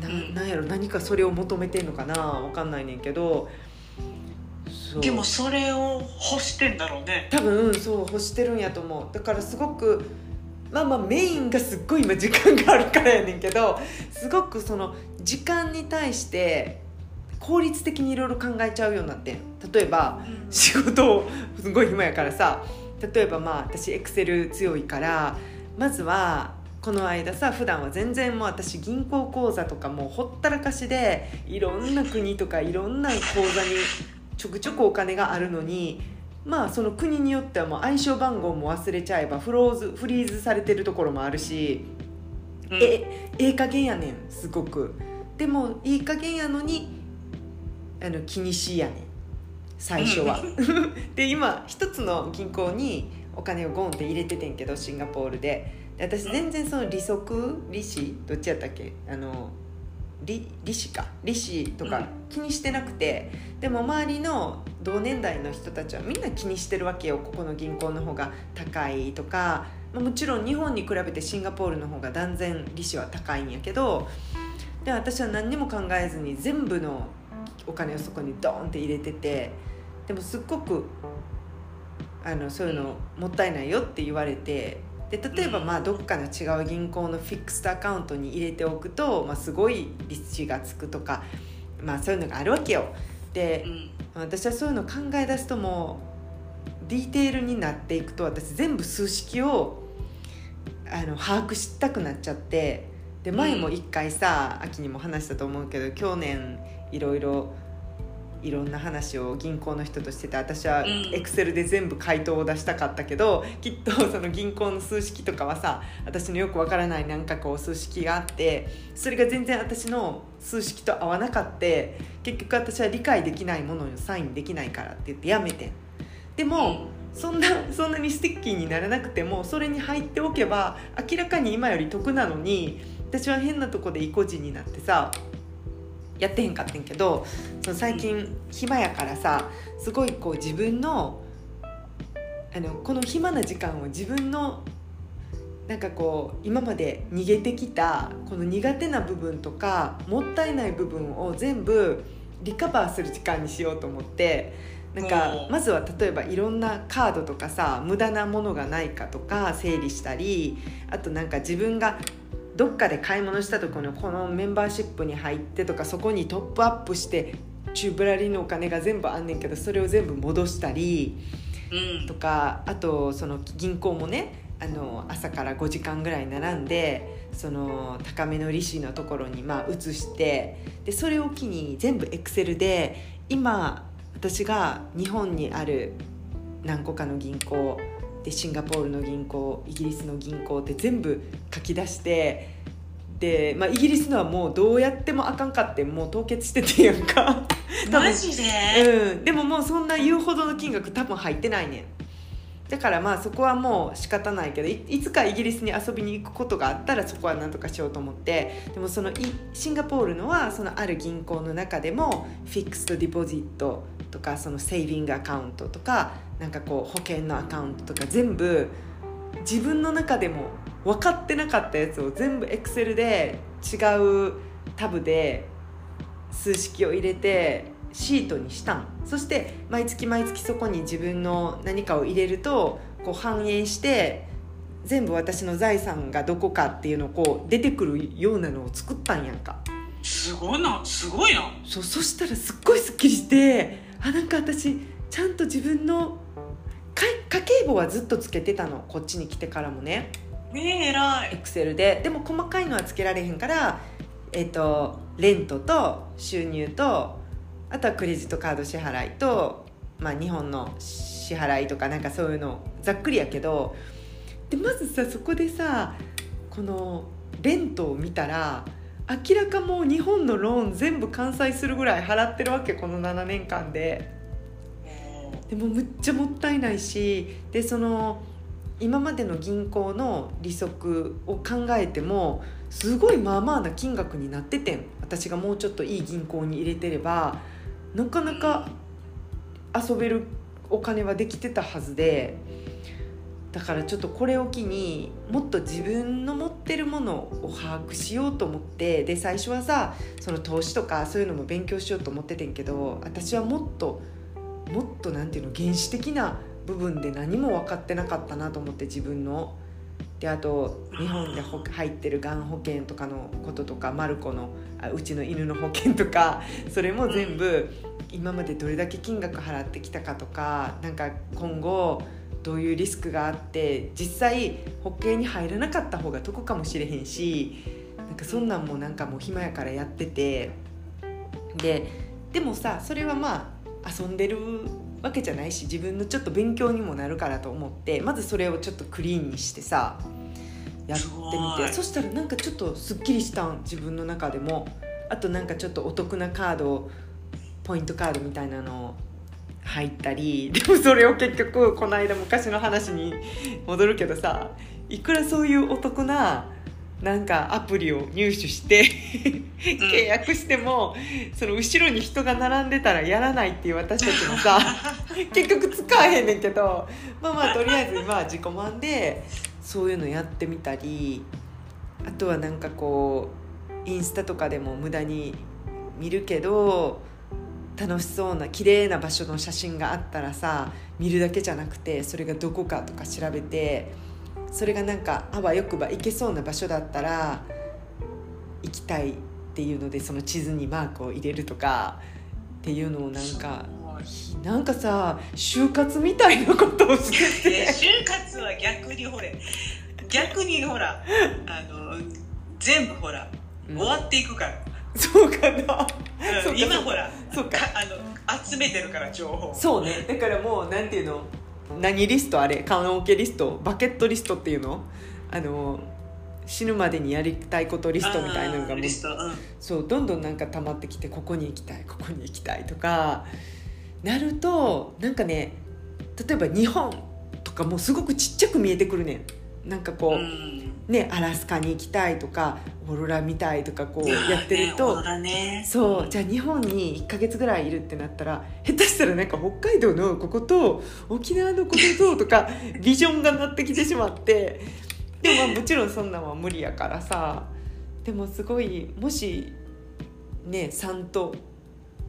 なうん。なんやろ何かそれを求めてんのかなわかんないねんけどでもそれを欲してんだろうね。多分そう欲してるんやと思う。だからすごくまあまあメインがすっごい今時間があるからやねんけどすごくその時間に対して効率的にいろいろ考えちゃうようになってん。例えば仕事をすごい暇やからさ例えばまあ私エクセル強いからまずはこの間さ普段は全然もう私銀行口座とかもうほったらかしでいろんな国とかいろんな口座にちょくちょくお金があるのにまあその国によってはもう暗証番号も忘れちゃえばフローズフリーズされてるところもあるし、うん。えええ加減やねんすごく。でもいい加減やのにあの気にしいやねん最初は。で今一つの銀行にお金をゴンって入れててんけどシンガポールで。で私全然その利息利子どっちやったっけ？あの利利子か。利子とか気にしてなくて、でも周りの同年代の人たちはみんな気にしてるわけよ。ここの銀行の方が高いとか、まあもちろん日本に比べてシンガポールの方が断然利子は高いんやけど。で私は何にも考えずに全部のお金をそこにドーンって入れててでもすっごくあのそういうのもったいないよって言われてで例えばまあどっかの違う銀行のフィックスアカウントに入れておくと、まあ、すごい利子がつくとか、まあ、そういうのがあるわけよ。でうん。私はそういうの考え出すともうディテールになっていくと私全部数式をあの把握したくなっちゃってで前も一回さ、秋にも話したと思うけど去年いろいろいろんな話を銀行の人としてて私はうん。エクセルで全部回答を出したかったけど、きっとその銀行の数式とかはさ私のよくわからないなんかこう数式があってそれが全然私の数式と合わなかって結局私は理解できないものにサインできないからって言ってやめてん。でも、そんなそんなに sticky にならなくてもそれに入っておけば明らかに今より得なのに私は変なとこで意固地になってさやってへんかってんけどその最近暇やからさすごいこう自分のあのこの暇な時間を自分のなんかこう今まで逃げてきたこの苦手な部分とかもったいない部分を全部リカバーする時間にしようと思ってなんかまずは例えばいろんなカードとかさ無駄なものがないかとか整理したりあとなんか自分がどっかで買い物したとこのこのメンバーシップに入ってとかそこにトップアップしてチューブラリーのお金が全部あんねんけどそれを全部戻したりうん。とかあとその銀行もねあの朝から5時間ぐらい並んでその高めの利子のところにまあ移してでそれを機に全部エクセルで今私が日本にある何個かの銀行でシンガポールの銀行イギリスの銀行って全部書き出してで、まあ、イギリスのはもうどうやってもあかんかってもう凍結しててんやんか。マジで、うん、でももうそんな言うほどの金額多分入ってないねんだからまあそこはもう仕方ないけどいいつかイギリスに遊びに行くことがあったらそこは何とかしようと思ってでもそのいシンガポールのはそのある銀行の中でもフィックストディポジットとかそのセービングアカウントとかなんかこう保険のアカウントとか全部自分の中でも分かってなかったやつを全部エクセルで違うタブで数式を入れてシートにしたんそして毎月毎月そこに自分の何かを入れるとこう反映して全部私の財産がどこかっていうのをこう出てくるようなのを作ったんやんか。すごいなすごいな。そうそしたらすっごいすっきりしてあなんか私ちゃんと自分の家計簿はずっとつけてたのこっちに来てからもね。ねえ偉い。エクセルで。でも細かいのはつけられへんからえっ、とレントと収入とあとはクレジットカード支払いと、まあ、日本の支払いとかなんかそういうのざっくりやけどでまずさそこでさこのレントを見たら明らかもう日本のローン全部完済するぐらい払ってるわけこの7年間で。でもむっちゃもったいないしでその今までの銀行の利息を考えてもすごいまあまあな金額になっててん。私がもうちょっといい銀行に入れてればなかなか遊べるお金はできてたはずで。だからちょっとこれを機にもっと自分の持ってるものを把握しようと思ってで最初はさその投資とかそういうのも勉強しようと思っててんけど私はもっともっとなんていうの原始的な部分で何も分かってなかったなと思って自分の。であと日本で入ってるがん保険とかのこととかマルコのあうちの犬の保険とか それも全部今までどれだけ金額払ってきたかとかなんか今後どういうリスクがあって実際保険に入らなかった方が得かもしれへんしなんかそんなんもなんかもう暇やからやっててででもさそれはまあ遊んでるわけじゃないし自分のちょっと勉強にもなるからと思ってまずそれをちょっとクリーンにしてさやってみてそしたらなんかちょっとすっきりしたん自分の中でも。あとなんかちょっとお得なカードポイントカードみたいなの入ったり でもそれを結局この間昔の話に戻るけどさいくらそういうお得ななんかアプリを入手して契約してもその後ろに人が並んでたらやらないっていう私たちもさ 結局使えへんねんけどまあまあとりあえず今は自己満でそういうのやってみたりあとはなんかこうインスタとかでも無駄に見るけど楽しそうな綺麗な場所の写真があったらさ見るだけじゃなくてそれがどこかとか調べてそれがなんかあわよくば行けそうな場所だったら行きたいっていうのでその地図にマークを入れるとかっていうのをなんかなんかさ就活みたいなことをしてて。就活は逆にほれ。逆にほらあの全部ほら、うん、終わっていくから。そうかな、うん、今ほらそうかあの集めてるから情報。そうね。だからもうなんていうの？何リストあれ棺桶リストバケットリストっていうの？あの死ぬまでにやりたいことリストみたいなのがもう、うん、そうどんどんなんか溜まってきてここに行きたいここに行きたいとかなるとなんかね例えば日本とかもすごくちっちゃく見えてくるねん。なんかこう、うん。ね、アラスカに行きたいとかオーロラ見たいとかこうやってると、ね、そうじゃあ日本に1か月ぐらいいるってなったら下手したらなんか北海道のここと沖縄のことととか ビジョンがなってきてしまってでもまあもちろんそんなんは無理やからさでもすごいもしね3都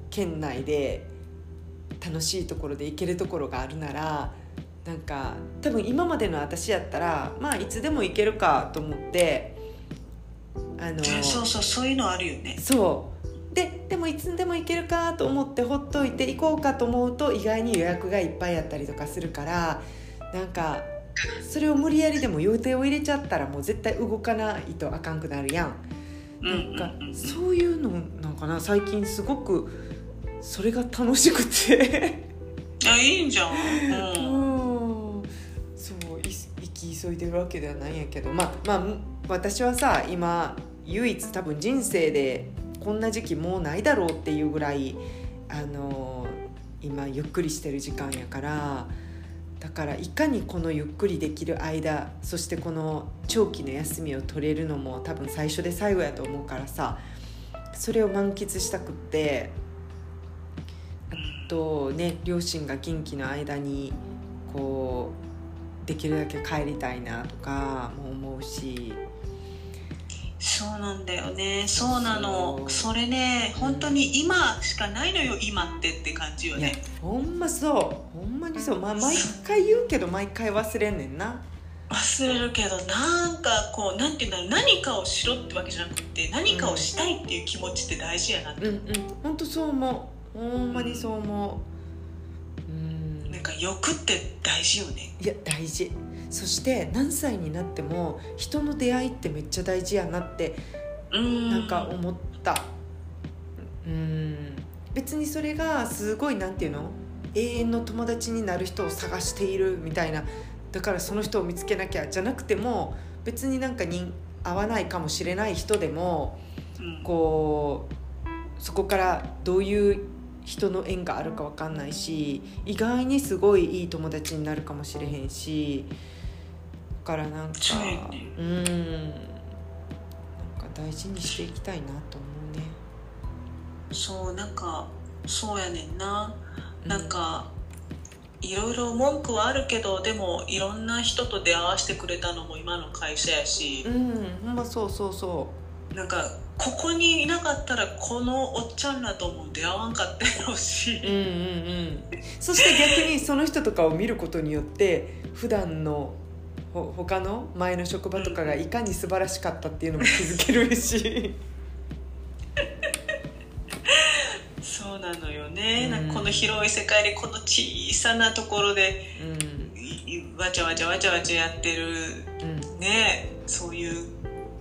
県内で楽しいところで行けるところがあるならなんか多分今までの私やったらまあいつでも行けるかと思ってあのそうそうそういうのあるよね。そう。ででもいつでも行けるかと思ってほっといて行こうかと思うと意外に予約がいっぱいあったりとかするからなんかそれを無理やりでも予定を入れちゃったらもう絶対動かないとあかんくなるやん。なんかそういうのなんかな？最近すごくそれが楽しくて。あいいんじゃん、うん。急いでるわけではないんやけど。まあまあ私はさ今唯一多分人生でこんな時期もうないだろうっていうぐらいあの今ゆっくりしてる時間やからだからいかにこのゆっくりできる間そしてこの長期の休みを取れるのも多分最初で最後やと思うからさそれを満喫したくってあとね両親が元気の間にこうできるだけ帰りたいなとかも思うしそうなんだよね。そう。なの。それね本当に今しかないのよ今ってって感じよね。ほんまそう。ほんまにそう、まあ、毎回言うけど毎回忘れんねんな。忘れるけどなんかこうなんていうんだろう。何かをしろってわけじゃなくて何かをしたいっていう気持ちって大事やなって、うん。うん本当そう思う。ほんまにそう思う、なんか欲って大事よね。いや大事そして何歳になっても人の出会いってめっちゃ大事やなってうん。なんか思った。うん。別にそれがすごいなんていうの？永遠の友達になる人を探しているみたいな。だからその人を見つけなきゃじゃなくても別になんかに合わないかもしれない人でもうん。こうそこからどういう人の縁があるか分かんないし意外にすごいいい友達になるかもしれへんしだからなんかそうん。なんか大事にしていきたいなと思うね。そうなんかそうやねんな。うん。なんか、いろいろ文句はあるけどでもいろんな人と出会わせてくれたのも今の会社やし。う、ん。ほんまそうそうそなんかここにいなかったらこのおっちゃんらとも出会わんかったやろうし、ううんうんうん。そして逆にその人とかを見ることによって普段のほ他の前の職場とかがいかに素晴らしかったっていうのも気づけるし。そうなのよね、うん。なんかこの広い世界でこの小さなところでうん。いわちゃわちゃわちゃわちゃやってるうん。ねそういう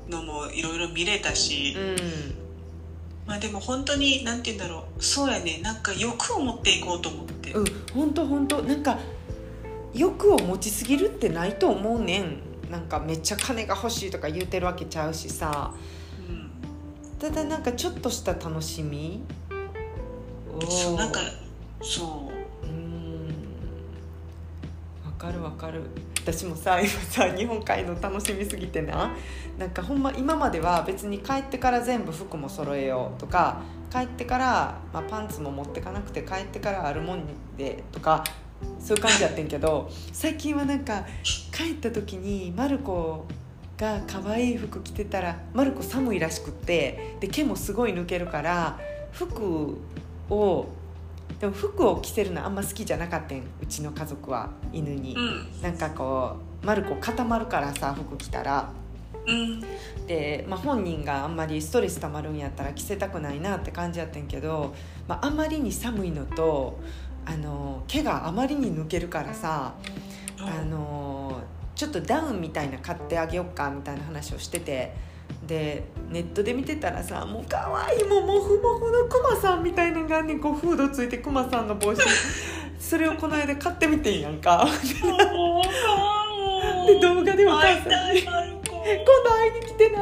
のもいろいろ見れたし、まあでも本当になんて言うんだろう。そうやね。なんか欲を持っていこうと思って、うん。本当本当。なんか欲を持ちすぎるってないと思うねん。なんかめっちゃ金が欲しいとか言うてるわけちゃうしさ。うんただなんかちょっとした楽しみ。をそう。なんかそう。うん。わかるわかる。私もさ今さ日本帰るの楽しみすぎてな。なんかほんま今までは別に帰ってから全部服も揃えようとか帰ってから、まあ、パンツも持ってかなくて帰ってからあるもんでとかそういう感じやってんけど最近はなんか帰った時にマルコが可愛い服着てたらマルコ寒いらしくってで毛もすごい抜けるから服をでも服を着せるのあんま好きじゃなかったんうちの家族は犬に、うん。なんかこうマルコ固まるからさ服着たら。うん。で、まあ、本人があんまりストレスたまるんやったら着せたくないなって感じやってんけど、まあ、あまりに寒いのとあの毛があまりに抜けるからさあ。のちょっとダウンみたいな買ってあげようかみたいな話をしててでネットで見てたらさもう可愛いもうモフモフのクマさんみたいなのがあんねんこうフードついてクマさんの帽子 それをこの間買ってみてんやんか。で動画でお母さんに今度会いに来てな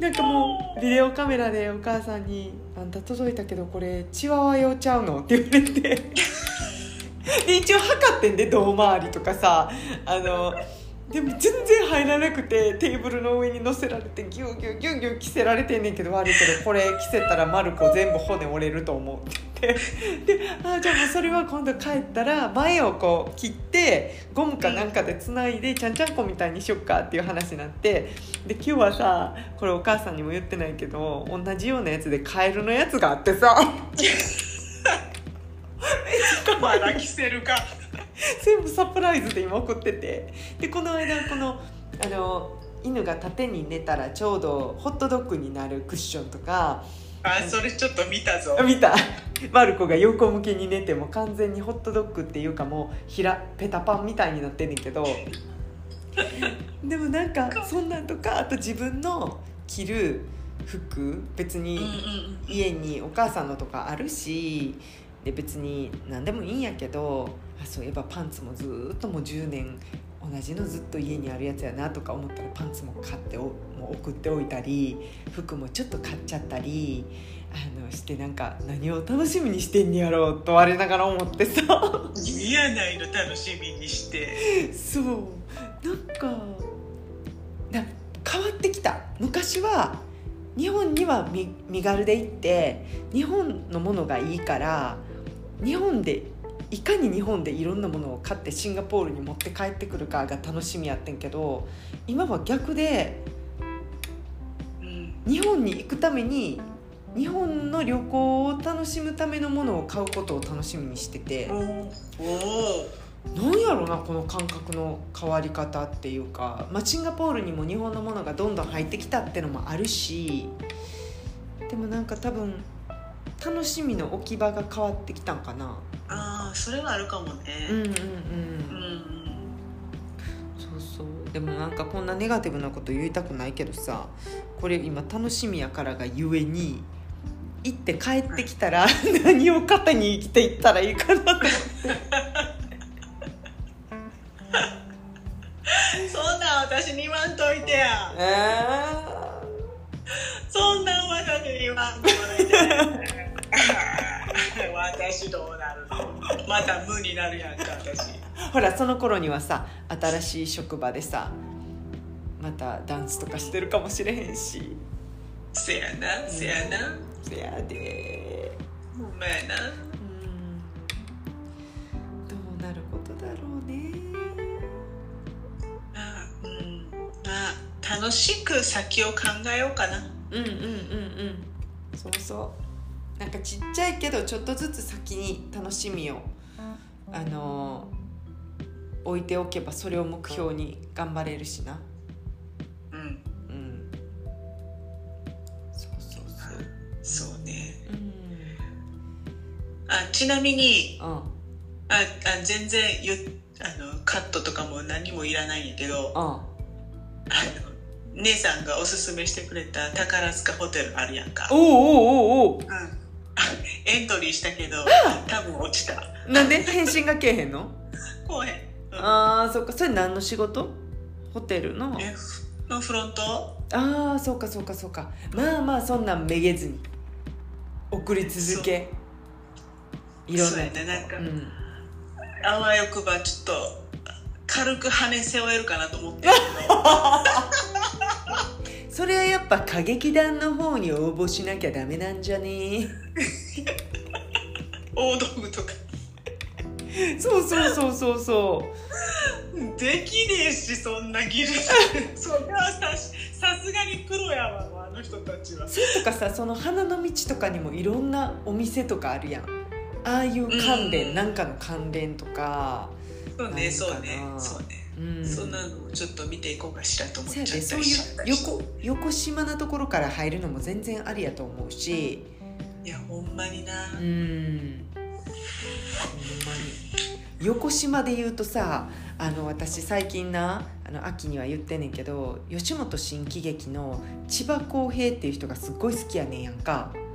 なんかもうビデオカメラでお母さんに「あんた届いたけどこれチワワ用ちゃうの?」って言われてで一応測ってんで胴回りとかさあのでも全然入らなくてテーブルの上に乗せられてギュギュギュギュ着せられてんねんけど悪いけどこれ着せたらマルコ全部骨折れると思う。って言ってであじゃあもうそれは今度帰ったら前をこう切ってゴムかなんかでつないでちゃんちゃんこみたいにしよっかっていう話になってで今日はさこれお母さんにも言ってないけど同じようなやつでカエルのやつがあってさ。まだ着せるか。全部サプライズで今送ってて。でこの間このあの犬が縦に寝たらちょうどホットドッグになるクッションとか。あそれちょっと見たぞ。あ見た。マルコが横向きに寝ても完全にホットドッグっていうかもうひらペタパンみたいになってんねんけど。でもなんかそんなんとかあと自分の着る服別に家にお母さんのとかあるしで別に何でもいいんやけどあそういえばパンツもずーっともう10年同じのずっと家にあるやつやなとか思ったらパンツも買っておもう送っておいたり服もちょっと買っちゃったりあのしてなんか何を楽しみにしてんねやろうと我ながら思ってさ。いやないの楽しみにして。そう。なんかな変わってきた。昔は日本には身身軽で行って日本のものがいいから日本でいかに日本でいろんなものを買ってシンガポールに持って帰ってくるかが楽しみやってんけど今は逆でうん日本に行くために日本の旅行を楽しむためのものを買うことを楽しみにしてて。んやろなこの感覚の変わり方っていうか、まあ、シンガポールにも日本のものがどんどん入ってきたってのもあるしでもなんか多分楽しみの置き場が変わってきたんかなああそれはあるかもね。うんうんうん、うんそうそう。でもなんかこんなネガティブなこと言いたくないけどさこれ今楽しみやからがゆえに行って帰ってきたら 何を糧に生きていったらいいかなと思って。そんなん私に言わんといてや。えそんなん私に言わんといて 私どうなるの？また無になるやんか私。ーほらその頃にはさ新しい職場でさまたダンスとかしてるかもしれへんし。せやなせやな。せやで。ほんまやな。うん。どうなることだろうね。まあうん。まあ楽しく先を考えようかな。うんうんうんうん。そうそうなんかちっちゃいけどちょっとずつ先に楽しみをあの置いておけばそれを目標に頑張れるしな。うん。うん。そうそうそう。そうね。うん。あちなみにうん。ああ全然ゆあのカットとかも何もいらないんやけどあうん。の姉さんがおすすめしてくれた宝塚ホテルあるやんか、おうおうおうおう。うん、エントリーしたけど多分落ちた。なんで？返信がけえへんの？こうへん、うん、あーそっか。それ何の仕事？ホテルの？えのフロント？ああそうかそうかそうか。まあまあそんなんめげずに。送り続け。いろんそうなやねなんか、うん。あわよくばちょっと軽く羽背負えるかなと思ってるけど それはやっぱ歌劇団の方に応募しなきゃダメなんじゃね？大道具とか。そうそうそうそうそできねえしそんな技術。それはささすがにプロやわあの人たちは。うそれとかさその花の道とかにもいろんなお店とかあるやん。ああいう関連、うん。なんかの関連とか。そうねそうねそうね、うん。そんなのちょっと見ていこうかしらと思っちゃったやでそうい横横島なところから入るのも全然ありやと思うし。いやほんまにな、うん。ほんまに。横島で言うとさあの私最近なあの秋には言ってんねんけど吉本新喜劇の千葉公平っていう人がすっごい好きやねんやんか。あ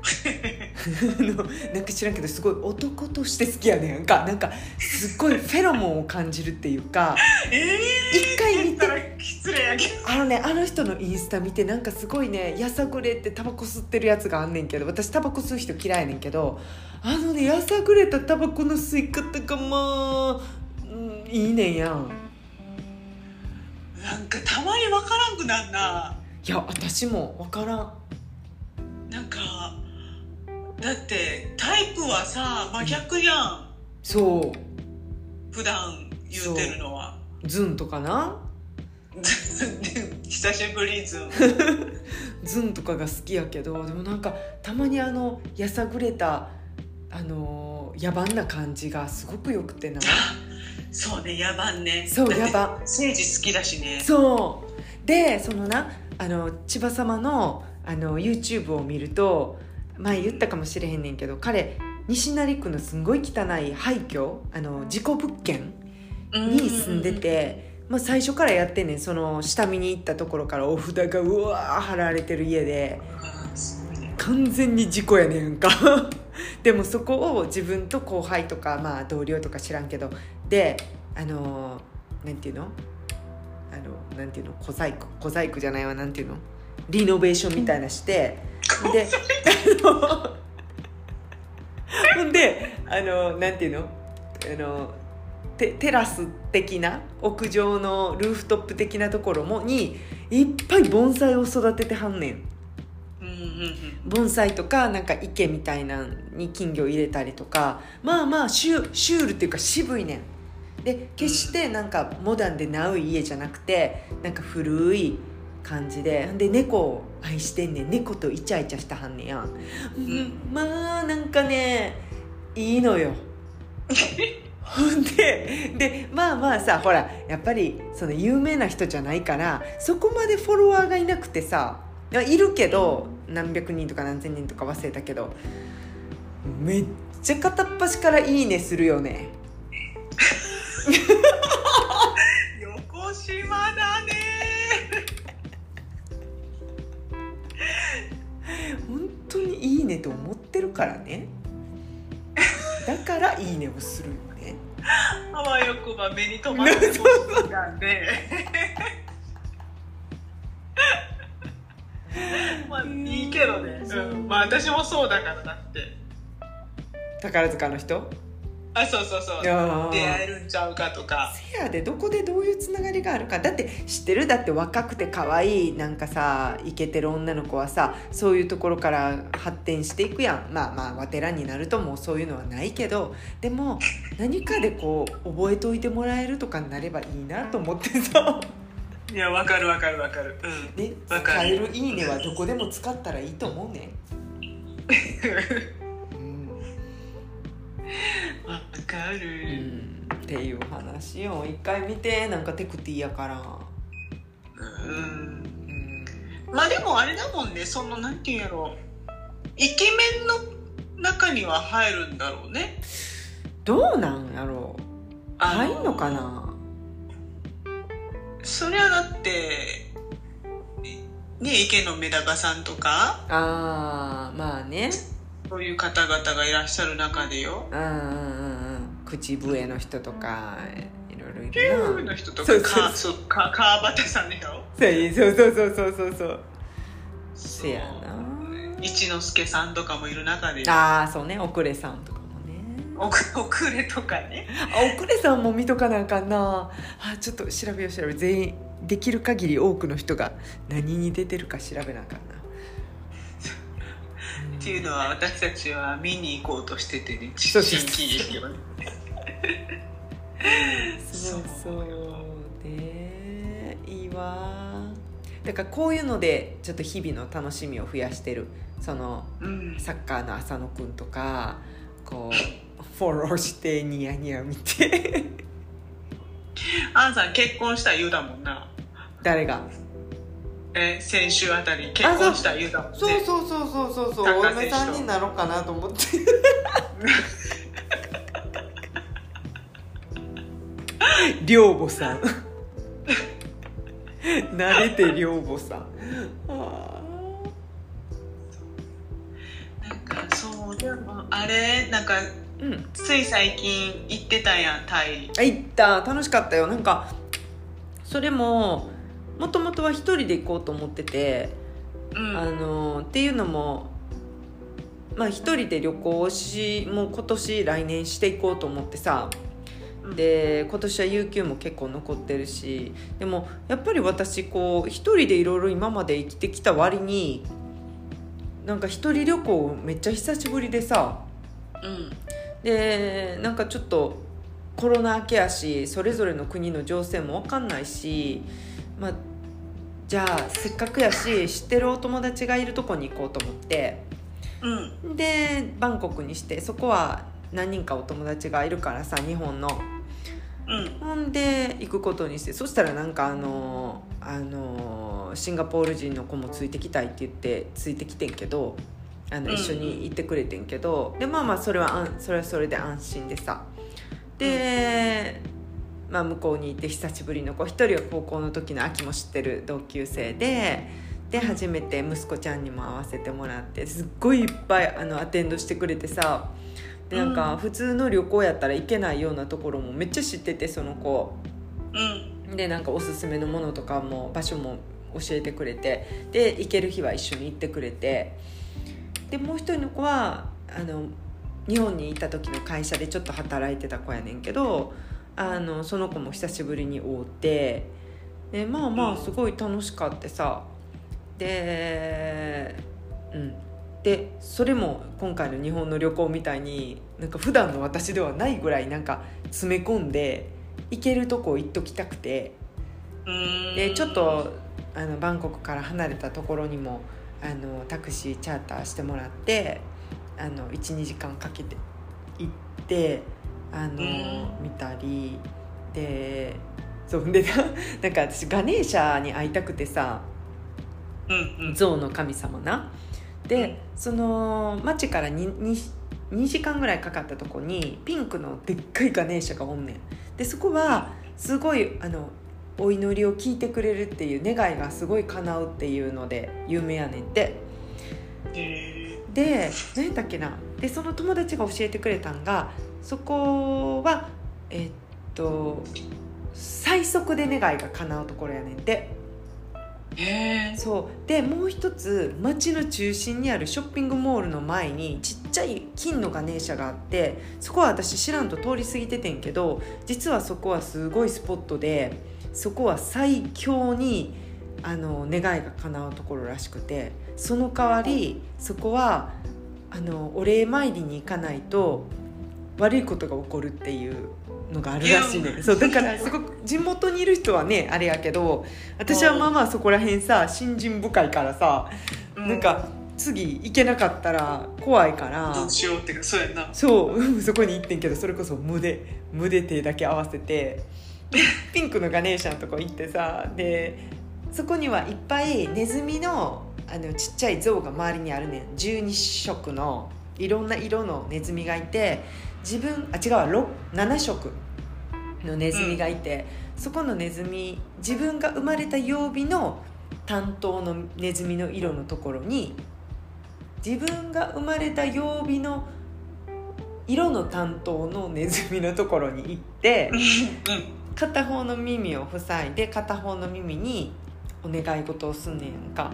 のなんか知らんけどすごい男として好きやねんか。なんかすっごいフェロモンを感じるっていうか。ええ一回見て。失礼やけど。あのねあの人のインスタ見てなんかすごいねやさぐれってタバコ吸ってるやつがあんねんけど。私タバコ吸う人嫌いやねんけど。あのねやさぐれたタバコの吸い方がまあ、うん、いいねんやん。なんかたまにわからんくなんな。いや私も分からん。なんかだってタイプはさ真逆やん。そ普段言うてるのは。う。ズンとかな？久しぶりずん ズンとかが好きやけどでもなんかたまにあのやさぐれたあの野蛮な感じがすごくよくてな。そうね野蛮ね。そう野蛮。政治好きだしね。そう。でそのなあの千葉様のあの YouTube を見ると前言ったかもしれへんねんけど彼西成区のすんごい汚い廃墟あの事故物件に住んでて、まあ、最初からやってんねんその下見に行ったところからお札がうわー貼られてる家で。完全に事故やねんか。でもそこを自分と後輩とか、まあ、同僚とか知らんけどであのなんていうの？あのなんていうの？小細工小細工じゃないわなんていうの？リノベーションみたいなしてであのほん であのなんていうの？あのテテラス的な屋上のルーフトップ的なところもにいっぱい盆栽を育ててはんねん。うんうんうん。盆栽とかなんか池みたいなんに金魚入れたりとかまあまあシュシュールっていうか渋いねん。で決してなんかモダンでナウい家じゃなくてなんか古い感じでで猫を愛してんねん。猫とイチャイチャしたはんねやん、うん、まあなんかねいいのよ。ほんででまあまあさほらやっぱりその有名な人じゃないからそこまでフォロワーがいなくてさいるけど何百人とか何千人とか忘れたけどめっちゃ片っ端から「いいね」するよね。横島だね本当に「いいね」と思ってるからね。だから「いいね」をするよね。あわよくば目に留まるなんでまあいいけどね、うん、まあ私もそうだからだって。宝塚の人？あそうそうそう。出会えるんちゃうかとか。せやでどこでどういうつながりがあるか。だって知ってるだって若くて可愛いなんかさイケてる女の子はさそういうところから発展していくやん。まあまあわてらになるともうそういうのはないけど。でも何かでこう覚えといてもらえるとかになればいいなと思ってさ。いやわかるわかるわかる。うん。でわかる。使える「いいね」はどこでも使ったらいいと思うね。う ん わかうる、んっていう話を一回見てなんかテクティやから。うん。うんまあでもあれだもんねそのなんていうんやろ。イケメンの中には入るんだろうね。どうなんやろう。あ入んのかな。そりゃだってね池野メダカさんとか。あーまあねそういう方々がいらっしゃる中でよ。うんうんうんうん。口笛の人とかいろいろいピューるなの人とそうかそう。かそうか川端さんでしょそうそうそうそうそう。そう。せやな。一之輔さんとかもいる中でああそうね。遅れさんとかもね。おく遅れとかね。あ遅れさんも見とかなあかんな。あちょっと調べよう調べ全員できる限り多くの人が何に出てるか調べなあかんなっていうのは私たちは見に行こうとしててね。そうそう新喜劇をねそうそう。そうよでいいわだからこう。いうのでちょっと日々の楽しみを増やしてるそのう。んサッカーの浅野くんとかこうフォローしてニヤニヤ見てアンさん結婚した言う。だもんな誰がえ先週あたり結婚した言うだもんね。そうそうそうそうそうそう。お嫁さん。になろうかなと思って。寮母さん。慣れて寮母さん。あ。なんかそうでもあれなんかーうん。つい最近行ってたやんタイ。あ行った。楽しかったよ。なんかそれももともとは一人で行こうと思ってて、うん。あのっていうのもまあ一人で旅行をしもう今年来年していこうと思ってさで今年は有給も結構残ってるしでもやっぱり私こう一人でいろいろ今まで生きてきた割になんか一人旅行めっちゃ久しぶりでさうん。でなんかちょっとコロナ明けやしそれぞれの国の情勢も分かんないしまあじゃあせっかくやし知ってるお友達がいるとこに行こうと思って。うん。でバンコクにしてそこは何人かお友達がいるからさ日本の。うん。ほんで行くことにしてそしたらなんかあのあのシンガポール人の子もついてきたいって言ってついてきてんけどあのうん。一緒に行ってくれてんけど、でまあまあそれはそれはそれで安心でさ。で、まあ、向こうに行って久しぶりの子一人は高校の時の秋も知ってる同級生でで初めて息子ちゃんにも会わせてもらってすっごいいっぱいあのアテンドしてくれてさでなんかうん。普通の旅行やったら行けないようなところもめっちゃ知っててその子。うん。でなんかおすすめのものとかも場所も教えてくれてで行ける日は一緒に行ってくれてでもう一人の子はあの日本にいた時の会社でちょっと働いてた子やねんけどあのその子も久しぶりに会うてでまあまあすごい楽しかってさ。でうん。でそれも今回の日本の旅行みたいになんか普段の私ではないぐらいなんか詰め込んで行けるとこ行っときたくて。うん。でちょっとあのバンコクから離れたところにもあのタクシーチャーターしてもらってあの12時間かけて行ってあのうん。見たり。でそうでな なんか私ガネーシャに会いたくてさ。うんうん。象の神様な。でその町からにに2時間ぐらいかかったとこにピンクのでっかいガネーシャがおんねん。でそこはすごいあのお祈りを聞いてくれるっていう願いがすごい叶うっていうので有名やねんってで何だっけな。でその友達が教えてくれたんがそこはえっと最速で願いが叶うところやねんて。そう。でもう一つ町の中心にあるショッピングモールの前にちっちゃい金のガネーシャがあってそこは私知らんと通り過ぎててんけど実はそこはすごいスポットでそこは最強にあの願いが叶うところらしくてその代わりそこはあのお礼参りに行かないと悪いことが起こるっていうのがあるらしいね。そうだからすごく地元にいる人はねあれやけど私はまあまあそこら辺さ信心深いからさ、うん、なんか次行けなかったら怖いから。どうしようってかそうやな。そうそこに行ってんけどそれこそ無で無で手だけ合わせてピンクのガネーシャのとこ行ってさでそこにはいっぱいネズミのあのちっちゃい像が周りにあるねん。12色のいろんな色のネズミがいて自分あ違う7色のネズミがいて、うん、そこのネズミ自分が生まれた曜日の担当のネズミの色のところに自分が生まれた曜日の色の担当のネズミのところに行って、片方の耳を塞いで片方の耳にお願い事をすんねんか。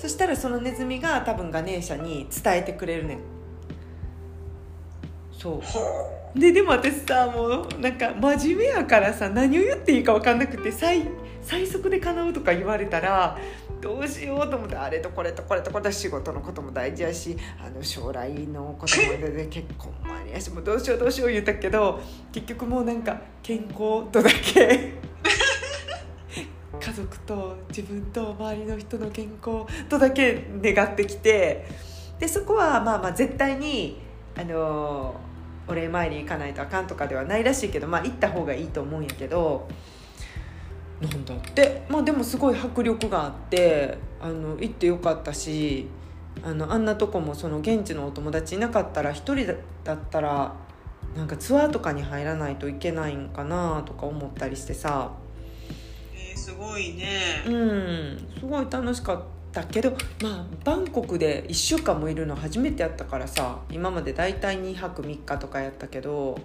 そしたらそのネズミが多分ガネーシャに伝えてくれるねんそう。ででも私さもうなんか真面目やからさ何を言っていいか分かんなくて最最速で叶うとか言われたらどうしようと思ってあれとこれとこれとこれ仕事のことも大事やしあの将来のこともで結婚もありやしもうどうしようどうしよう言ったけど結局もうなんか健康とだけ 家族と自分と周りの人の健康とだけ願ってきてでそこはまあまあ絶対にあのお礼参り行かないとあかんとかではないらしいけどまあ行った方がいいと思うんやけどなんだって。まあでもすごい迫力があってあの行ってよかったしあのあんなとこもその現地のお友達いなかったら1人だったらなんかツアーとかに入らないといけないんかなとか思ったりしてさ。えー、すごいね。うん。すごい楽しかっただけどまあバンコクで1週間もいるの初めてやったからさ今まで大体2泊3日とかやったけど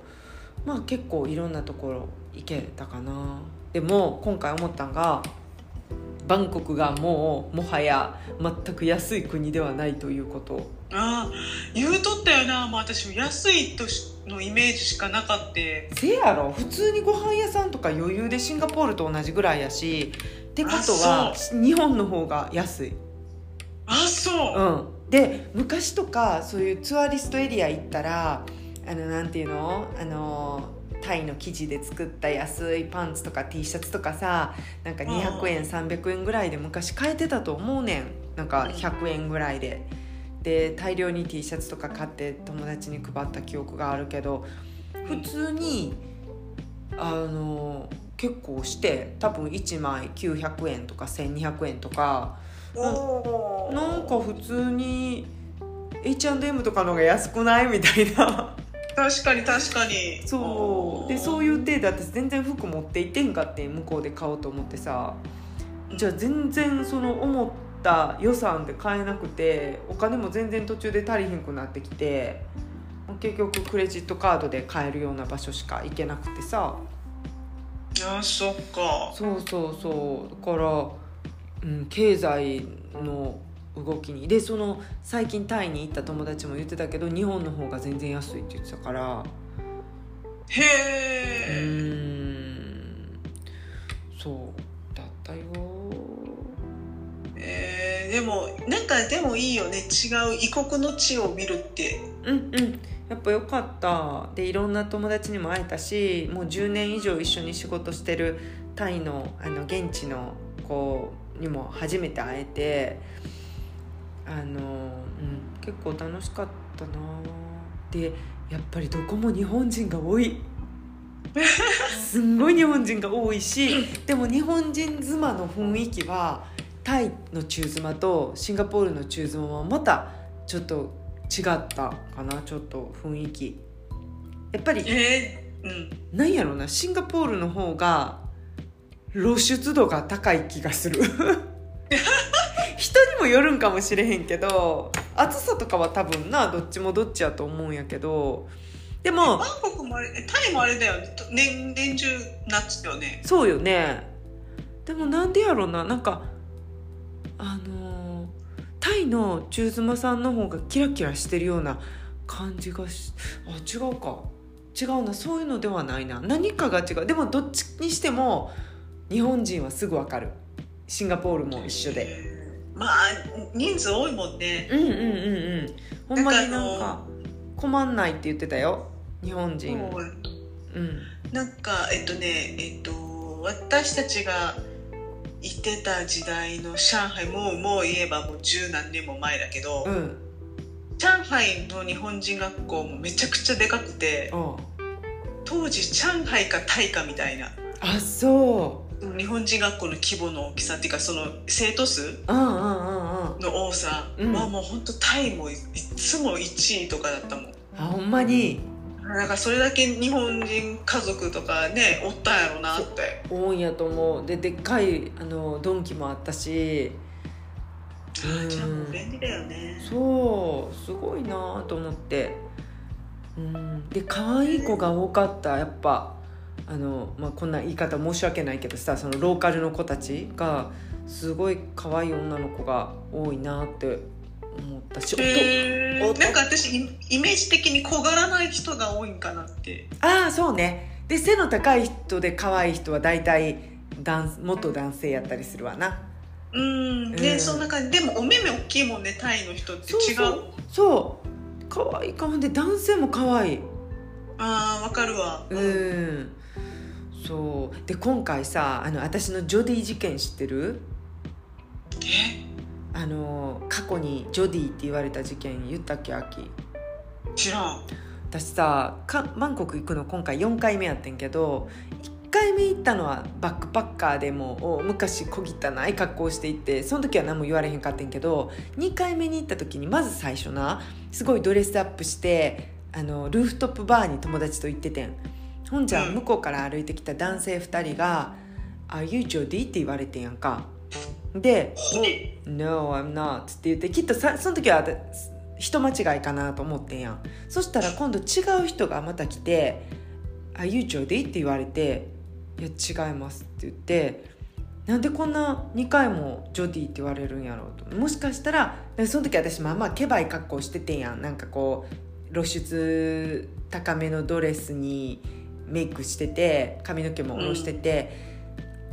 まあ結構いろんなところ行けたかな。でも今回思ったんがバンコクがもうもはや全く安い国ではないということ。ああ言うとったよな、まあ、私も安いとのイメージしかなかって。せやろ。普通にご飯屋さんとか余裕でシンガポールと同じぐらいやしってことは日本の方が安い。あそう、うん、で昔とかそういうツアリストエリア行ったらあのなんていうの？あのタイの生地で作った安いパンツとか T シャツとかさなんか200円300円ぐらいで昔買えてたと思うねん。なんか100円ぐらいで。で大量に T シャツとか買って友達に配った記憶があるけど普通にあの結構して多分1枚900円とか1200円とか。なんか普通に H&M とかの方が安くない？みたいな。確かに確かに。そう。でそういう体で私全然服持っていってんかって向こうで買おうと思ってさ。じゃあ全然その思った予算で買えなくてお金も全然途中で足りひんくなってきて結局クレジットカードで買えるような場所しか行けなくてさあそっか。そうそうそう。だから、うん、経済の動きに。でその最近タイに行った友達も言ってたけど日本の方が全然安いって言ってたから。へえ。うん。そう。だったよえー、でもなんかでもいいよね。違う異国の地を見るって。うんうん。やっぱ良かった。でいろんな友達にも会えたしもう10年以上一緒に仕事してるタイのあの現地の子にも初めて会えてあの、うん、結構楽しかったな。でやっぱりどこも日本人が多い。すんごい日本人が多いしでも日本人妻の雰囲気はタイの中妻とシンガポールの中妻はまたちょっと違ったかなちょっと雰囲気。やっぱりえー、うん。なんやろなシンガポールの方が露出度が高い気がする。人にもよるんかもしれへんけど暑さとかは多分などっちもどっちやと思うんやけど。でもバンコクもあれえタイもあれだよ年年中夏よね。そうよね。でもなんでやろななんかあのータイの中妻さんの方がキラキラしてるような感じがしあ違うか。違うな。そういうのではないな。何かが違う。でもどっちにしても日本人はすぐわかる。シンガポールも一緒で。えーまあ人数多いもんね。うんうんうんうん。ほんまになんか困んないって言ってたよ。日本人。うん。なんかえっとねえっと私たちが行ってた時代の上海もうもう言えばもう十何年も前だけど、うん。上海の日本人学校もめちゃくちゃでかくてあ当時上海かタイかみたいな。あそ日本人学校の規模の大きさっていうかその生徒数の多さうん。はもう本当タイもいいつも1位とかだったもん。あほんまにだからそれだけ日本人家族とかねおったんやろなって。多いんやと思う。ででっかいあのドンキもあったし。あーじゃあもう便利だよね。そうすごいなと思って。うん。で可愛い子が多かったやっぱ。あの、まあ、こんな言い方申し訳ないけどさそのローカルの子たちがすごい可愛い女の子が多いなって思ったし、音へー。なんか私イイメージ的に小柄ない人が多いんかなって。ああそうね。で背の高い人で可愛い人は大体男元男性やったりするわな。うん。ね、うん。そんな感じ。でもお目目大きいもんねタイの人って。違う？そう。可愛い顔で男性も可愛い。あーわかるわ。うん。そう。で今回さあの私のジョディ事件知ってる？え？あの過去にジョディって言われた事件言ったっけ秋知らん。私さかバンコク行くの今回4回目やってんけど1回目行ったのはバックパッカーでも昔小汚い格好して行ってその時は何も言われへんかってんけど2回目に行った時にまず最初なすごいドレスアップしてあのルーフトップバーに友達と行っててん。ほんじゃうん。向こうから歩いてきた男性2人が「Are you Jody?」って言われてんやんかで「No, I'm not」って言ってきっとさその時は私人間違いかなと思ってんやん。そしたら今度違う人がまた来て「Are you Jody?」って言われて「いや違います」って言ってなんでこんな2回もジョディって言われるんやろうと。もしかしたらでその時私まあまあケバい格好しててんやん。なんかこう露出高めのドレスにメイクしてて髪の毛も下ろしてて、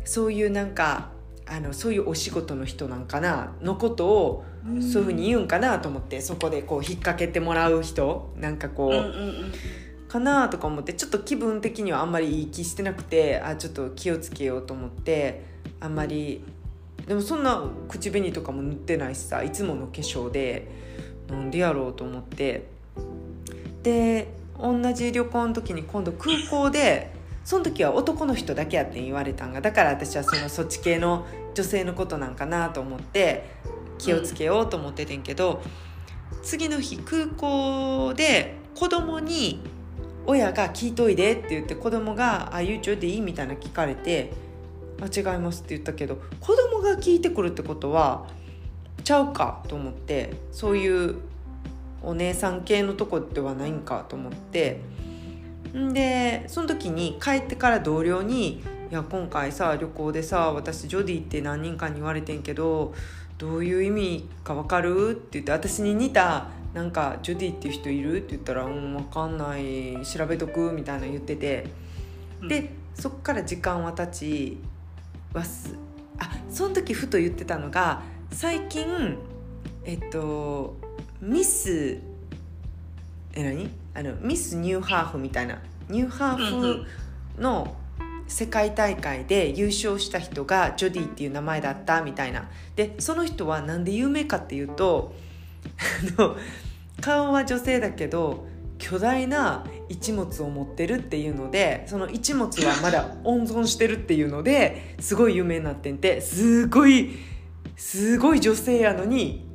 そういうなんかあのそういうお仕事の人なんかなのことをそういうふうに言うんかなと思ってそこでこう引っ掛けてもらう人なんかこう、うんうんうんかなとか思ってちょっと気分的にはあんまりいい気してなくてあちょっと気をつけようと思ってあんまりでもそんな口紅とかも塗ってないしさいつもの化粧でなんでやろうと思って。で同じ旅行の時に今度空港でその時は男の人だけやって言われたんがだから私はそのそっち系の女性のことなんかなと思って気をつけようと思っててんけど、次の日空港で子供に親が聞いといでって言って子供が「あ YouTube でいい?」みたいな聞かれて「あ違います」って言ったけど子供が聞いてくるってことはちゃうかと思ってそういうお姉さん系のとこではないんかと思ってでその時に帰ってから同僚に「いや今回さ旅行でさ私ジョディって何人かに言われてんけどどういう意味か分かる?」って言って私に似たなんか「ジョディっていう人いる?」って言ったら「うん分かんない調べとく」みたいな言っててでそっから時間は経ちわすあその時ふと言ってたのが最近えっとミスえ何？あのミスニューハーフみたいな。ニューハーフの世界大会で優勝した人がジョディっていう名前だったみたいな。でその人はなんで有名かっていうとあの顔は女性だけど巨大な一物を持ってるっていうのでその一物はまだ温存してるっていうのですごい有名になってんて。すごいすごい女性やのに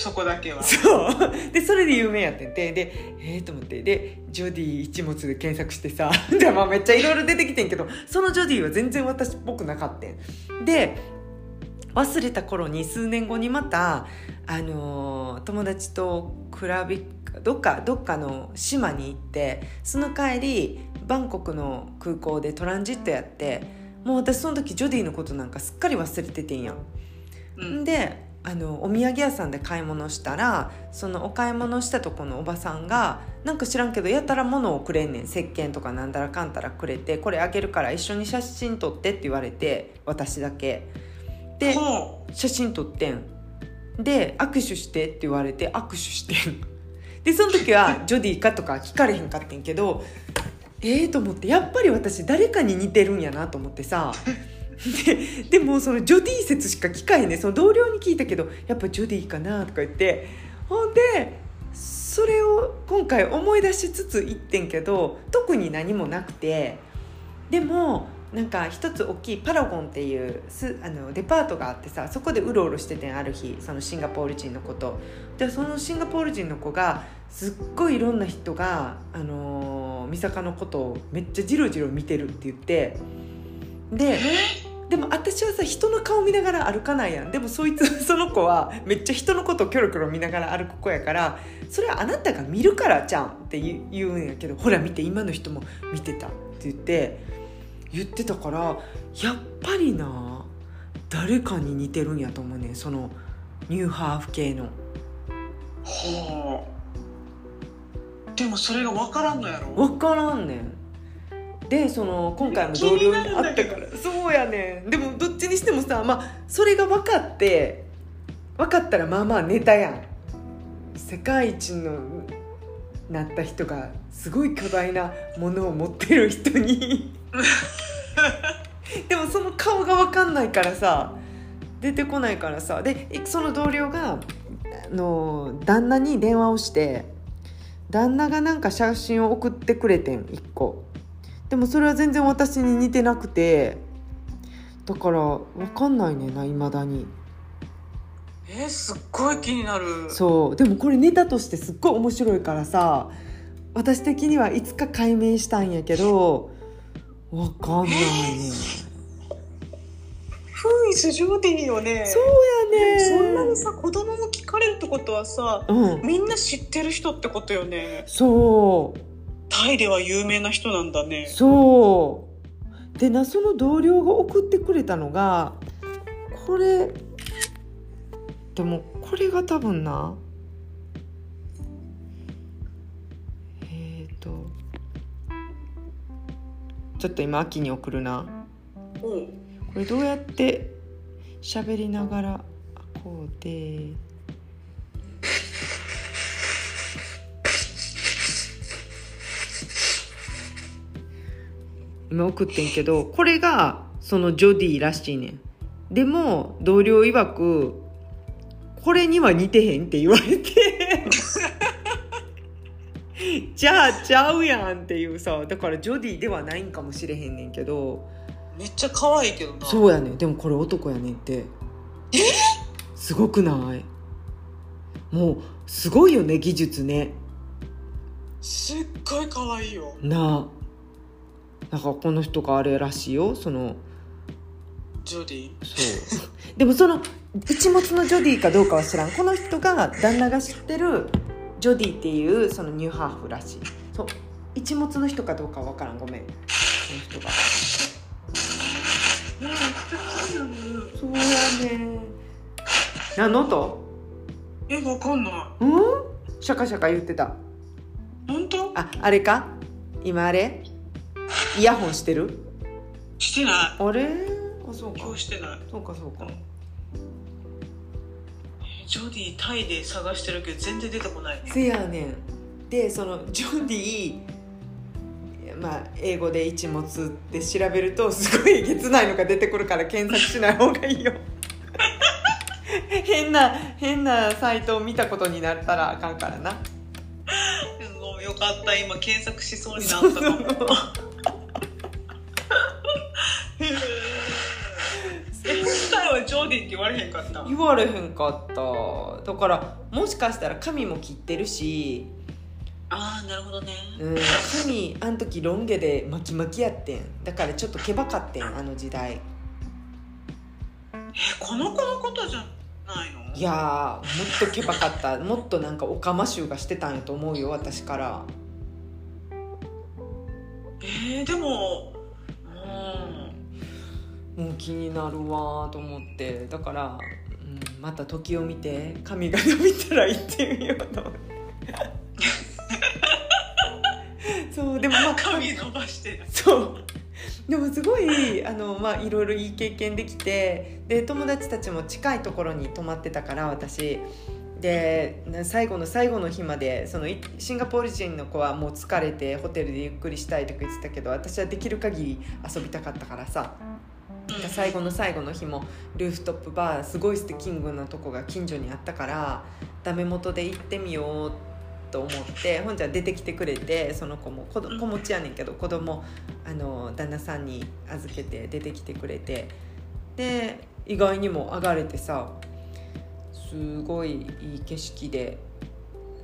そこだけは。そう。でそれで有名やってんて。でええー、と思って。でジョディ一物で検索してさ で、まあ、めっちゃいろいろ出てきてんけどそのジョディは全然私っぽくなかったん。で忘れた頃に数年後にまた、あのー、友達とクラビどっかどっかの島に行ってその帰りバンコクの空港でトランジットやってもう私その時ジョディのことなんかすっかり忘れててんやん。うん、であのお土産屋さんで買い物したらそのお買い物したとこのおばさんがなんか知らんけどやたら物をくれんねん。石鹸とかなんだらかんたらくれてこれあげるから一緒に写真撮ってって言われて私だけ。で写真撮ってん。で握手してって言われて握手してん。でその時は ジョディかとか聞かれへんかってんけどええー、と思ってやっぱり私誰かに似てるんやなと思ってさで でもそのジョディ説しか聞かへんねその同僚に聞いたけどやっぱジョディかなとか言って。ほんでそれを今回思い出しつつ言ってんけど特に何もなくて。でもなんか一つ大きいパラゴンっていうすあのデパートがあってさそこでうろうろしててんある日そのシンガポール人の子と。でそのシンガポール人の子がすっごいいろんな人が、あのー、美坂のことをめっちゃジロジロ見てるって言って。ででも私はさ人の顔見ながら歩かないやん。でもそいつ その子はめっちゃ人のことをキョロキョロ見ながら歩く子やからそれはあなたが見るからじゃんって言うんやけどほら見て今の人も見てたって言って言ってたからやっぱりな誰かに似てるんやと思うねそのニューハーフ系の。はあ。でもそれが分からんのやろ？分からんねんでその今回も同僚に会ったから。そうやねん。でもどっちにしてもさまあそれが分かって分かったらまあまあネタやん。世界一のなった人がすごい巨大なものを持ってる人に。でもその顔が分かんないからさ出てこないからさ。でその同僚があの旦那に電話をして旦那がなんか写真を送ってくれてん1個でもそれは全然私に似てなくてだから分かんないねないまだに。えー、すっごい気になる。そう。でもこれネタとしてすっごい面白いからさ私的にはいつか解明したんやけど分かんないね、フーイスジョディよね。そうやね。そんなにさ子供も聞かれるってことはさ、うん、みんな知ってる人ってことよね。そうタイでは有名な人なんだね。そう。でなその同僚が送ってくれたのがこれでもこれが多分な。えっ、ー、と。ちょっと今秋に送るな。これどうやって喋りながらこうで。今送ってんけどこれがそのジョディらしいねん。でも同僚曰くこれには似てへんって言われて じゃあちゃうやんっていうさだからジョディではないんかもしれへんねんけどめっちゃ可愛いけどな。そうやねん。でもこれ男やねんって。え？すごくない？もうすごいよね技術ね。すっごい可愛いよ。なあなんかこの人があれらしいよ。そのジョディ？そう。でもその一物のジョディかどうかは知らん。この人が旦那が知ってるジョディっていうそのニューハーフらしい。そう。一物の人かどうかわからん。ごめん。この人が。そうやね。何の音？えわかんない。うん？シャカシャカ言ってた。本当？ああれか？今あれ？イヤホンしてる？してない。あれ？あそうか。今日してない。そうかそうか、ジョディタイで探してるけど全然出てこないせやねん。でそのジョディまあ英語で一物って調べるとすごいえげつないのが出てくるから検索しない方がいいよ。変な変なサイトを見たことになったらあかんからな。よかった。今検索しそうになったかも今はジョーディって言われへんかった。言われへんかった。だからもしかしたら髪も切ってるし。ああなるほどね。うん。髪あん時ロン毛で巻き巻きやってん。だからちょっとけばかってんあの時代。えこの子のことじゃないの？いやーもっとけばかった。もっとなんかオカマ臭がしてたんやと思うよ私から。えー、でもうんもう気になるわーと思ってだから、うん、また時を見て髪が伸びたら行ってみようと思って。そうでもまあ髪伸ばして。そう。でもすごいあの、まあ、いろいろいい経験できてで友達たちも近いところに泊まってたから私。で最後の最後の日までそのいシンガポール人の子はもう疲れてホテルでゆっくりしたいとか言ってたけど私はできる限り遊びたかったからさ最後の最後の日もルーフトップバーすごいステキングなとこが近所にあったからダメ元で行ってみようと思ってほんじゃ出てきてくれてその子も子ど子持ちやねんけど子供あの旦那さんに預けて出てきてくれて。で意外にも上がれてさすごいいい景色で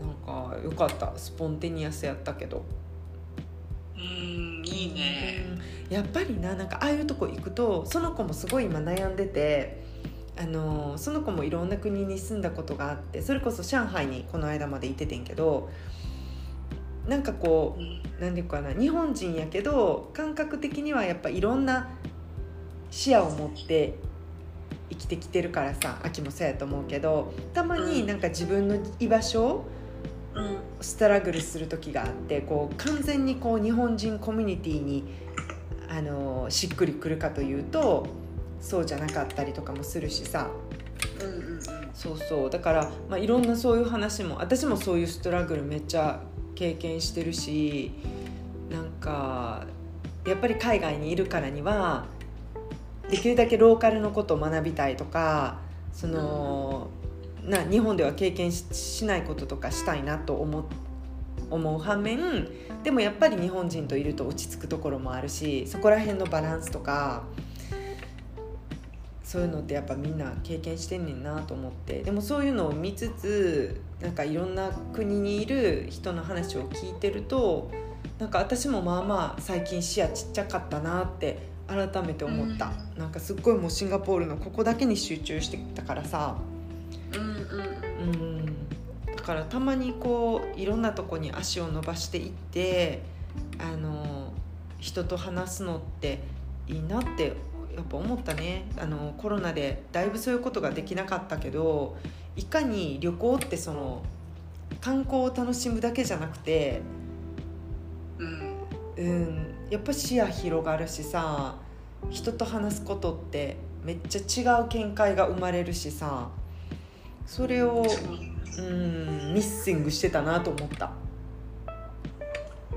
なんか良かった。スポンテニアスやったけど。うんいいね。うんやっぱりななんかああいうとこ行くとその子もすごい今悩んでてあのその子もいろんな国に住んだことがあってそれこそ上海にこの間まで行っててんけどなんかこう何ていうかな日本人やけど感覚的にはやっぱいろんな視野を持って生きてきてるからさ秋もそうやと思うけどたまになんか自分の居場所ストラグルする時があってこう完全にこう日本人コミュニティにあのしっくりくるかというとそうじゃなかったりとかもするしさ。うんうんうん。そうそう。だから、まあ、いろんなそういう話も私もそういうストラグルめっちゃ経験してるしなんかやっぱり海外にいるからにはできるだけローカルのことを学びたいとかその、な日本では経験ししないこととかしたいなと思う思う反面でもやっぱり日本人といると落ち着くところもあるしそこら辺のバランスとかそういうのってやっぱみんな経験してんねんなと思って。でもそういうのを見つつなんかいろんな国にいる人の話を聞いてるとなんか私もまあまあ最近視野ちっちゃかったなって改めて思った、なんかすっごいもうシンガポールのここだけに集中してたからさうんうん。うん。だからたまにこういろんなとこに足を伸ばしていってあの人と話すのっていいなってやっぱ思ったね。あのコロナでだいぶそういうことができなかったけどいかに旅行ってその観光を楽しむだけじゃなくて、うん。うん、やっぱ視野広がるしさ人と話すことってめっちゃ違う見解が生まれるしさそれをそううんミッシングしてたなと思った。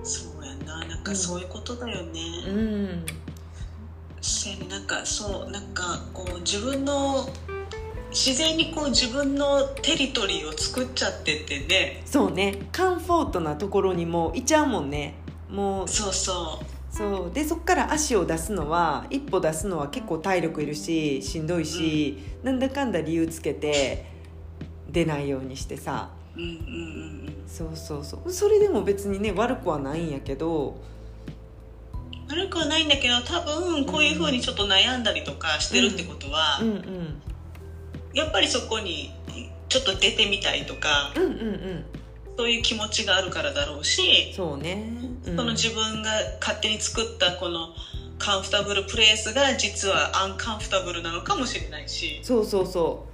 そうやな。なんかそういうことだよね、うん。せやねなんかそうなんかこう自分の自然にこう自分のテリトリーを作っちゃっててね。そうね。カンフォートなところにもいちゃうもんね。もうそうそそう。でそっから足を出すのは一歩出すのは結構体力いるししんどいし、なんだかんだ理由つけて出ないようにしてさ。ううんうんうん。そうそうそう。それでも別にね悪くはないんやけど。悪くはないんだけど多分こういうふうにちょっと悩んだりとかしてるってことは、うんうんやっぱりそこにちょっと出てみたいとかうんうんうん。そういう気持ちがあるからだろうし、そうね、うん、その自分が勝手に作ったこのカンフタブルプレイスが実はアンカンフタブルなのかもしれないし。そうそうそう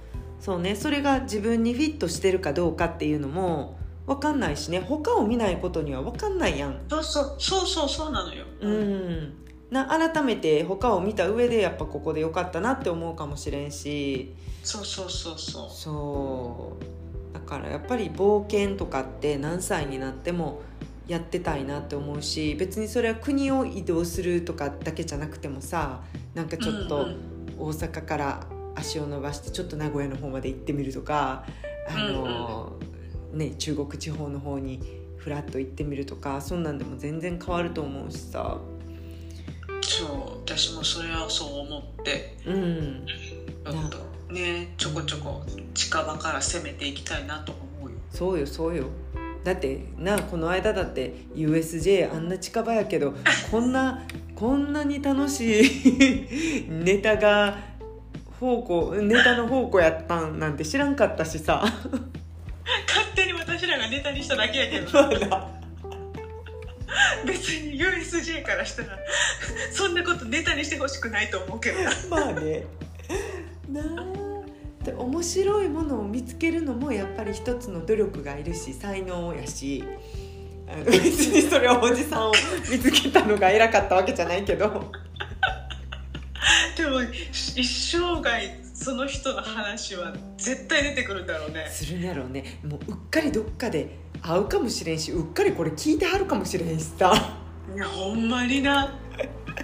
そうね。それが自分にフィットしてるかどうかっていうのも分かんないしね。他を見ないことには分かんないやん。そうそう。そうそう。そうなのよ、うん。な改めて他を見た上でやっぱここでよかったなって思うかもしれんし。そうそうそうそう。そう。だからやっぱり冒険とかって何歳になってもやってたいなって思うし別にそれは国を移動するとかだけじゃなくてもさなんかちょっと大阪から足を伸ばしてちょっと名古屋の方まで行ってみるとかあの、ね、中国地方の方にフラッと行ってみるとかそんなんでも全然変わると思うしさ。そう私もそれはそう思って。うん。ちょっとこちょこ近場から攻めていきたいなと思うよ。そうよそうよ。だってなこの間だって USJ あんな近場やけどこんなこんなに楽しい ネタが方向ネタの方向やったんなんて知らんかったしさ。勝手に私らがネタにしただけやけど。別に USJ からしたらそんなことネタにしてほしくないと思うけどな。まあね。なあ。で面白いものを見つけるのもやっぱり一つの努力がいるし才能やし。別にそれはおじさんを見つけたのが偉かったわけじゃないけど でも一生涯その人の話は絶対出てくるんだろうね。するんやろうね。もううっかりどっかで会うかもしれんしうっかりこれ聞いてはるかもしれんしさ。いやほんまにな、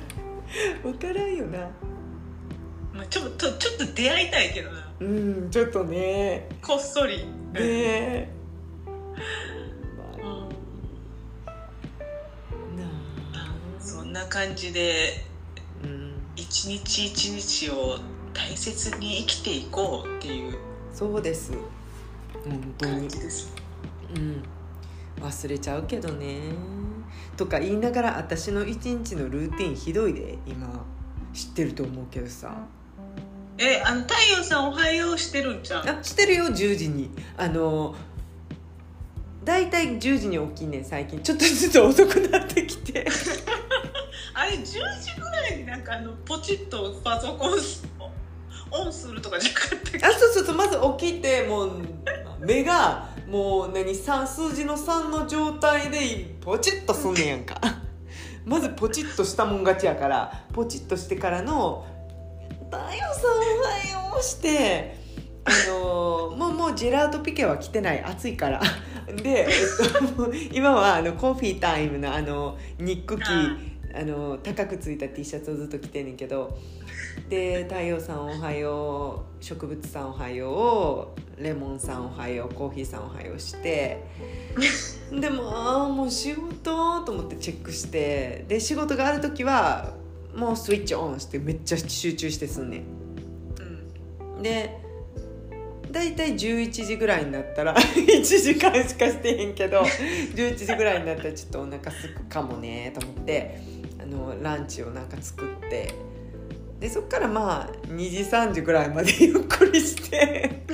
分からんよな。まあ、ちょっとちょっと出会いたいけどな。うんちょっとね。こっそり、ね。えうん。そんな感じで。うん一日一日を大切に生きていこうっていうそうです。本当に。感じです。うん。忘れちゃうけどね。とか言いながら私の一日のルーティンひどいで今。知ってると思うけどさ。えあの太陽さんおはようしてるんじゃんあしてるよ10時に。あの大体10時に起きんねん最近。ちょっとずつ遅くなってきて あれ10時ぐらいになんかあのポチッとパソコンオンするとかじゃなかったあそうそうそうまず起きてもう目がもう何三数字の3の状態でポチッとすんねやんか。まずポチッとしたもん勝ちやからポチッとしてからの「太陽さんおはよう」してあのもうもうジェラートピケは来てない暑いから。で、えっと、今はあのコーヒータイムのあのニックキーあの高くついた T シャツをずっと着てんねんけどで太陽さんおはよう植物さんおはようレモンさんおはようコーヒーさんおはようしてでもあーもう仕事と思ってチェックしてで仕事がある時はもうスイッチオンしてめっちゃ集中してすんねん。うん。で大体11時ぐらいになったら 1時間しかしてへんけど11時ぐらいになったらちょっとお腹すくかもねと思ってあのランチをなんか作ってでそっからまあ2時3時ぐらいまでゆっくりして。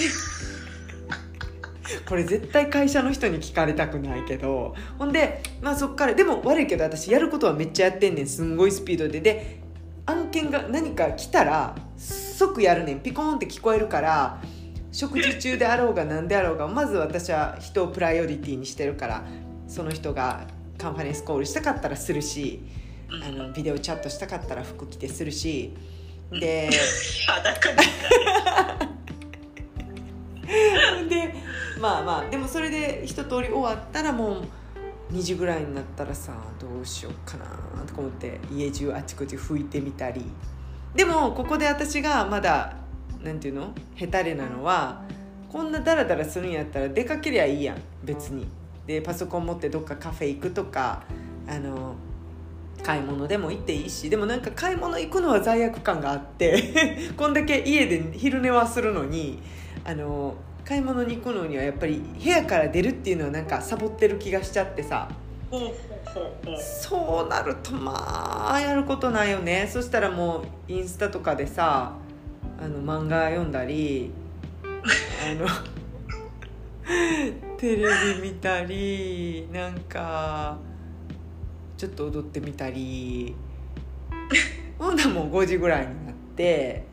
これ絶対会社の人に聞かれたくないけど。ほんで、まあ、そっからでも悪いけど私やることはめっちゃやってんねん。すんごいスピードで。で案件が何か来たら即やるねん。ピコーンって聞こえるから食事中であろうが何であろうがまず私は人をプライオリティにしてるからその人がカンファレンスコールしたかったらするしあのビデオチャットしたかったら服着てするしででまあまあでもそれで一通り終わったらもう2時ぐらいになったらさどうしようかなとか思って家中あちこち拭いてみたり。でもここで私がまだなんていうの？下手れなのはこんなダラダラするんやったら出かけりゃいいやん別に。でパソコン持ってどっかカフェ行くとかあの買い物でも行っていいしでもなんか買い物行くのは罪悪感があって こんだけ家で昼寝はするのにあの買い物に行くのにはやっぱり部屋から出るっていうのはなんかサボってる気がしちゃってさ。そうなるとまあやることないよね。そしたらもうインスタとかでさあの漫画読んだりあの テレビ見たりなんかちょっと踊ってみたり。ほんならもう5時ぐらいになって。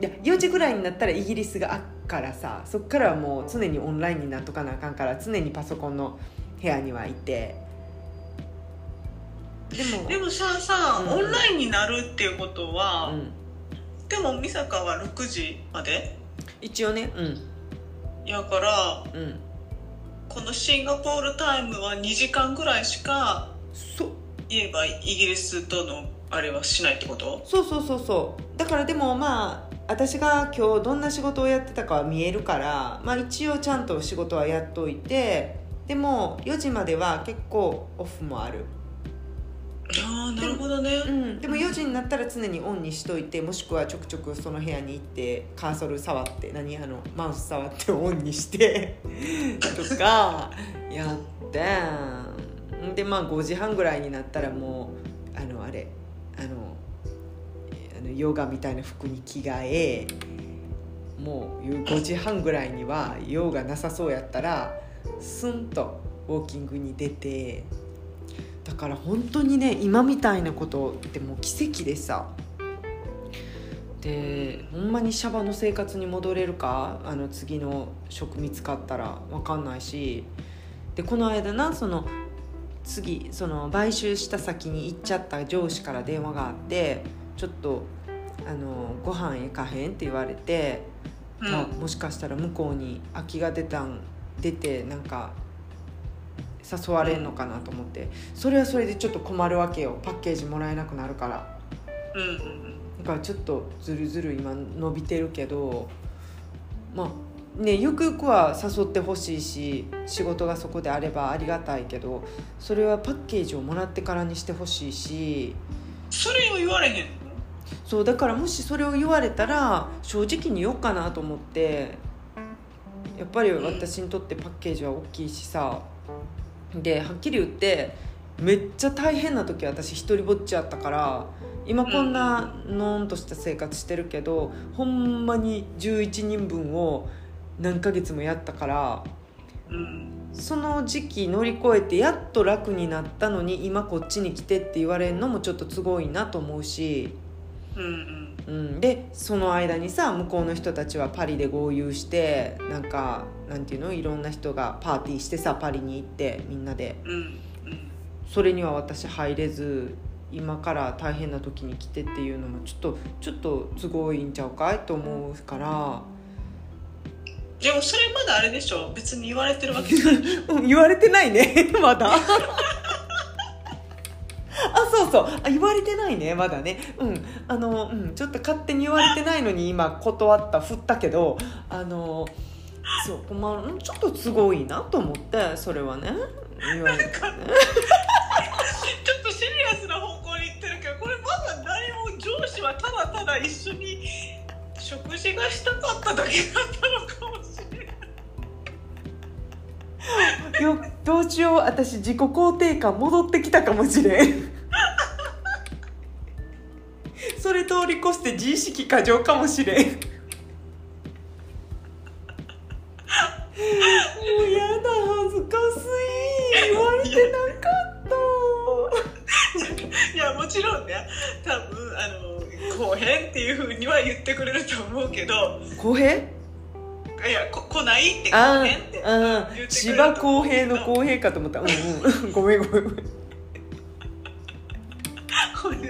いや4時ぐらいになったらイギリスがあっからさそっからはもう常にオンラインになっとかなあかんから常にパソコンの部屋にはいて。でもでもささ、うん。オンラインになるっていうことは、うん、でも美坂は6時まで？一応ねうん。やからうん。このシンガポールタイムは2時間ぐらいしかそ言えばイギリスとのあれはしないってこと？そうそうそうそう。だからでもまあ私が今日どんな仕事をやってたかは見えるから、まあ、一応ちゃんと仕事はやっといてでも4時までは結構オフもある。あなるほどね、うん、でも4時になったら常にオンにしといてもしくはちょくちょくその部屋に行ってカーソル触って何あのマウス触ってオンにしてとかやってでまあ5時半ぐらいになったらもうあのあれあのあのヨガみたいな服に着替えもう5時半ぐらいには用がなさそうやったらスンとウォーキングに出てだから本当にね今みたいなことってもう奇跡でさ。でほんまにシャバの生活に戻れるかあの次の職見つかったら分かんないし。でこの間なその次その買収した先に行っちゃった上司から電話があってちょっとあのご飯行かへんって言われて、うん、まあ、もしかしたら向こうに空きが出たん出てなんか誘われんのかなと思って。それはそれでちょっと困るわけよ。パッケージもらえなくなるから、うん、だからちょっとずるずる今伸びてるけどまあねゆくゆくは誘ってほしいし仕事がそこであればありがたいけどそれはパッケージをもらってからにしてほしいし。それを言われへんそうだからもしそれを言われたら正直に言おうかなと思ってやっぱり私にとってパッケージは大きいしさ。ではっきり言ってめっちゃ大変な時私一人ぼっちやったから今こんなのんとした生活してるけど、ほんまに11人分を何ヶ月もやったから、うん、その時期乗り越えてやっと楽になったのに今こっちに来てって言われるのもちょっと都合いいなと思うし、うんうん。うん、でその間にさ向こうの人たちはパリで合流してなんかなんていうの？いろんな人がパーティーしてさパリに行ってみんなで、うんうん、それには私入れず今から大変な時に来てっていうのもちょっとちょっと都合いいんちゃうかいと思うからでもそれまだあれでしょ？別に言われてるわけじゃない。言われてないね。まだ。あそうそう。あ言われてないね。まだね。うん。あの、うん、ちょっと勝手に言われてないのに今断った振ったけどあのそうまあちょっと都合いいなと思ってそれはね。言われてね。ちょっとシリアスな方向に行ってるけどこれまだ何も上司はただただ一緒に食事がしたかっただけだったのかも。しれない よどうしよう私自己肯定感戻ってきたかもしれん。それ通り越して自意識過剰かもしれん。もうやだ恥ずかしい。言われてなかった。いやもちろんね。多分あの後編っていうふうには言ってくれると思うけど。後編いやこ来ないって後編って。言って千葉公平の公平かと思った。うんうん。ごめんごめん。ごめんで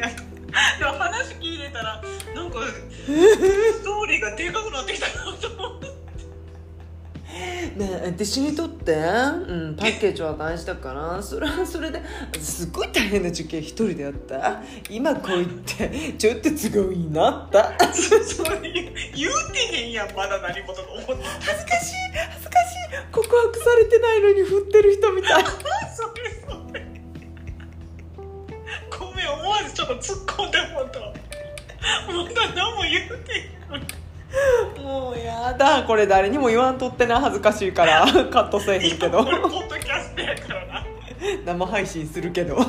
も話聞いてたらなんか ストーリーがでかくなってきたなと思って。ね私にとって、うん、パッケージは大事だからそれはそれですっごい大変な受験一人でやった。今こう言ってちょっと都合いいなったそれ言うてへんやんまだ何事と思って。恥ずかしい恥ずかしい。告白されてないのに振ってる人みたい。それそれ。ごめん思わずちょっと突っ込んでもったまだ何も言うてへんもうやだ。これ誰にも言わんとってな。恥ずかしいから。カットせえへんけど。生配信するけど。も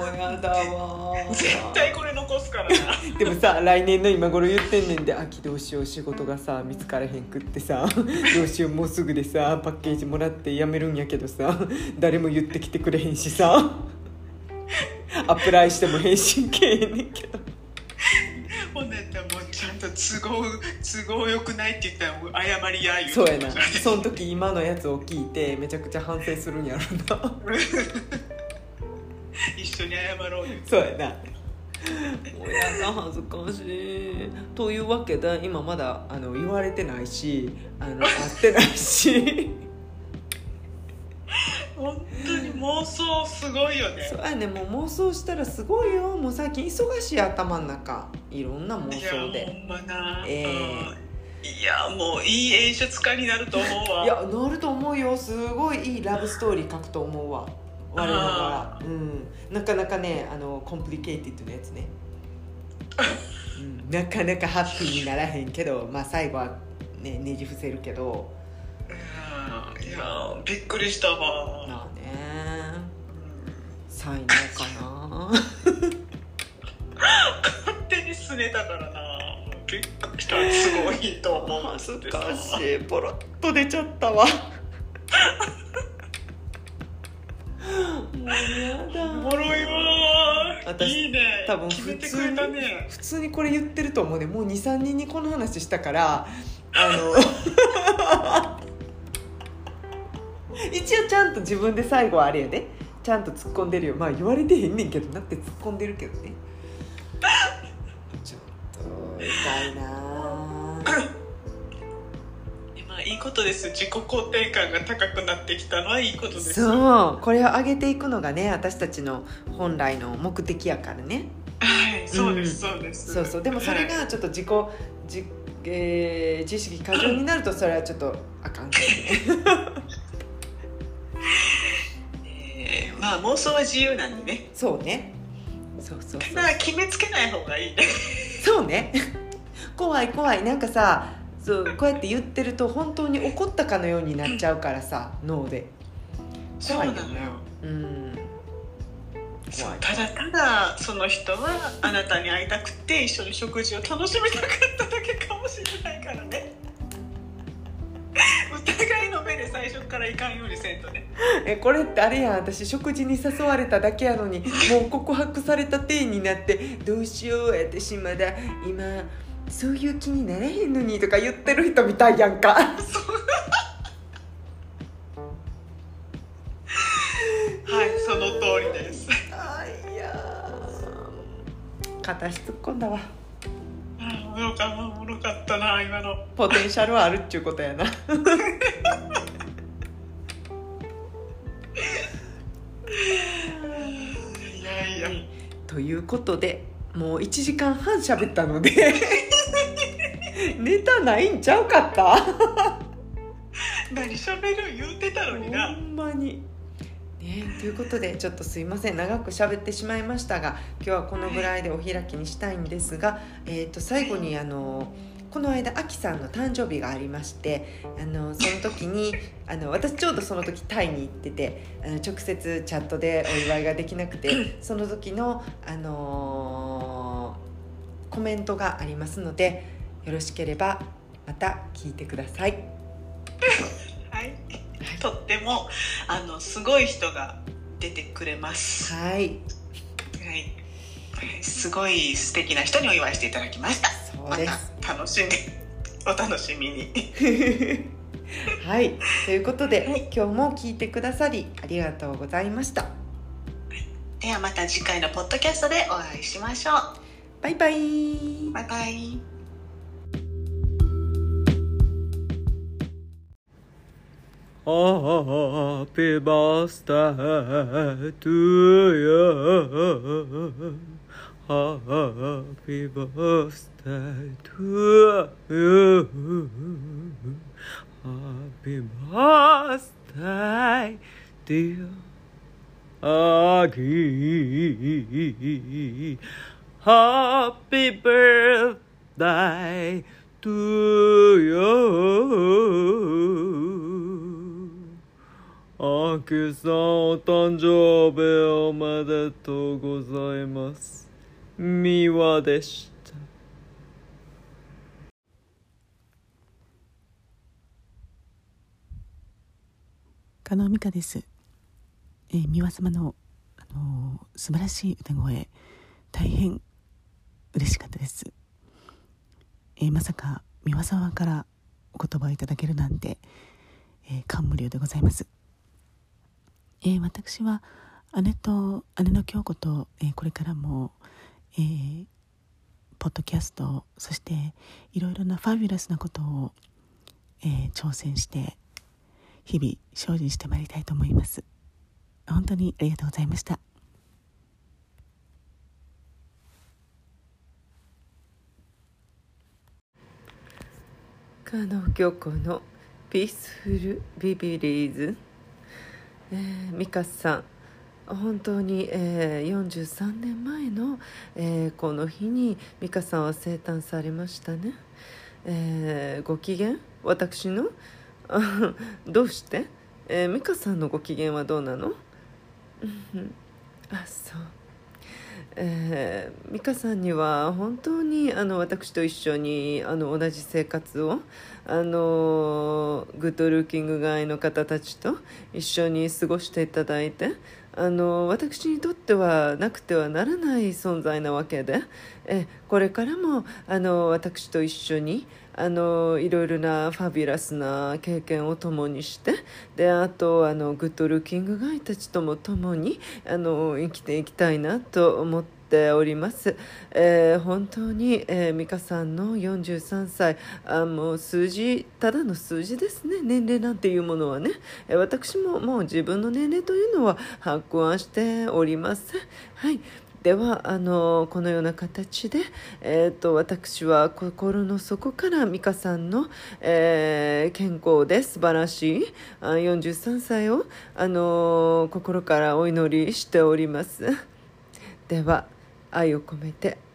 うやだわ絶対これ残すからな。でもさ来年の今頃言ってんねんで秋どうしよう仕事がさ見つからへんくってさどうしようもうすぐでさパッケージもらって辞めるんやけどさ誰も言ってきてくれへんしさ。アプライしても返信けえへんねんけどと都合都合よくないって言ったらもう謝りや言う。そうやな。その時今のやつを聞いてめちゃくちゃ反省するんやろな。一緒に謝ろうよそうやな。もうやだ恥ずかしい。というわけで今まだあの言われてないしあの 会ってないし本当に妄想すごいよね。そうやねもう妄想したらすごいよ。もう最近忙しい頭の中いろんな妄想で。いやほんまな。ええ。ー、いやもういい演出家になると思うわ。いやなると思うよ。すごいいいラブストーリー書くと思うわ。我ながら、うん、なかなかねあのコンプリケイティッドなやつね、うん、なかなかハッピーにならへんけどまあ最後はねねじ伏せるけどいやびっくりしたわ。まあね、才能かな。勝手にすねたからな。びっくりした。すごいと思う恥ずかしい。ポロッと出ちゃったわ。もうやだおもろいわ私いいね。多分普通にね。普通にこれ言ってると思うね。もう23人にこの話したからあの 一応ちゃんと自分で最後はあれやで。ちゃんと突っ込んでるよ。まあ言われてへんねんけどなって突っ込んでるけどね。ちょっと痛いな。まあいいことです。自己肯定感が高くなってきたのはいいことです。そう。これを上げていくのがね私たちの本来の目的やからね。はいそうです、そうです。そうそう。でもそれはい。がちょっと自己自,、えー自意識過剰になるとそれはちょっとあかんけどねまあ妄想は自由なんでね。そうね。そうそうそう。ただ決めつけない方がいいね。そうね。怖い怖い。なんかさそうこうやって言ってると本当に怒ったかのようになっちゃうからさ脳で。そう怖いのよ。うん。怖い。ただただその人はあなたに会いたくて一緒に食事を楽しみたかっただけかもしれないからね疑いの目で最初からいかんようにせんとね。えこれってあれやん。私食事に誘われただけやのに もう告白された体になってどうしよう私まだ。今そういう気になれへんのにとか言ってる人みたいやんか。はいその通りです。あいやー。片足突っ込んだわ。あおもろかったおもろかったな今のポテンシャルはあるっちゅうことやないやいやということでもう1時間半喋ったのでネタないんちゃうかった何しゃべる言うてたのになほんまに。ね、ということでちょっとすいません。長く喋ってしまいましたが今日はこのぐらいでお開きにしたいんですが、えー、と最後にあのこの間あきさんの誕生日がありましてあのその時にあの私ちょうどその時タイに行っててあの直接チャットでお祝いができなくてその時の、あのーコメントがありますのでよろしければまた聞いてください。はい。とってもあのすごい人が出てくれます。はい。はい。すごい素敵な人にお祝いしていただきました。そうです。また楽しんで お楽しみに。はい、ということで、はい。今日も聞いてくださりありがとうございました。ではまた次回のポッドキャストでお会いしましょバイバイ。うバイバイ Happy birthday to you. Happy birthday to you. Happy birthday, dear Aggie. Happy birthday to you. あきさんお誕生日おめでとうございます。みわでした。加納美香です、えー、美輪様の、あのー素晴らしい歌声大変嬉しかったです、えーまさか美輪様からお言葉をいただけるなんて、えー感無量でございます、えー私は姉と姉の京子と、えーこれからも、えーポッドキャストそしていろいろなファビュラスなことを、えー挑戦して日々精進してまいりたいと思います本当にありがとうございました加納京子のピースフルビビリーズ。えー、ミカさん、本当に、えー、43年前の、えー、この日に美香さんは生誕されましたね、えー、ご機嫌？私の？どうして、えー、美香さんのご機嫌はどうなの？あそう。えー、美香さんには本当にあの私と一緒にあの同じ生活をあのグッドルーキングガイの方たちと一緒に過ごしていただいてあの私にとってはなくてはならない存在なわけでえこれからもあの私と一緒にあのいろいろなファビュラスな経験を共にしてであとあのグッドルッキングガイたちとも共にあの生きていきたいなと思っております、えー、本当に、えー、美香さんの43歳あもう数字ただの数字ですね。年齢なんていうものはね、え、私ももう自分の年齢というのは把握はしておりませんはい。ではあのこのような形で、えーと、私は心の底から美香さんの、えー、健康で素晴らしい。43歳をあの心からお祈りしております。では愛を込めて。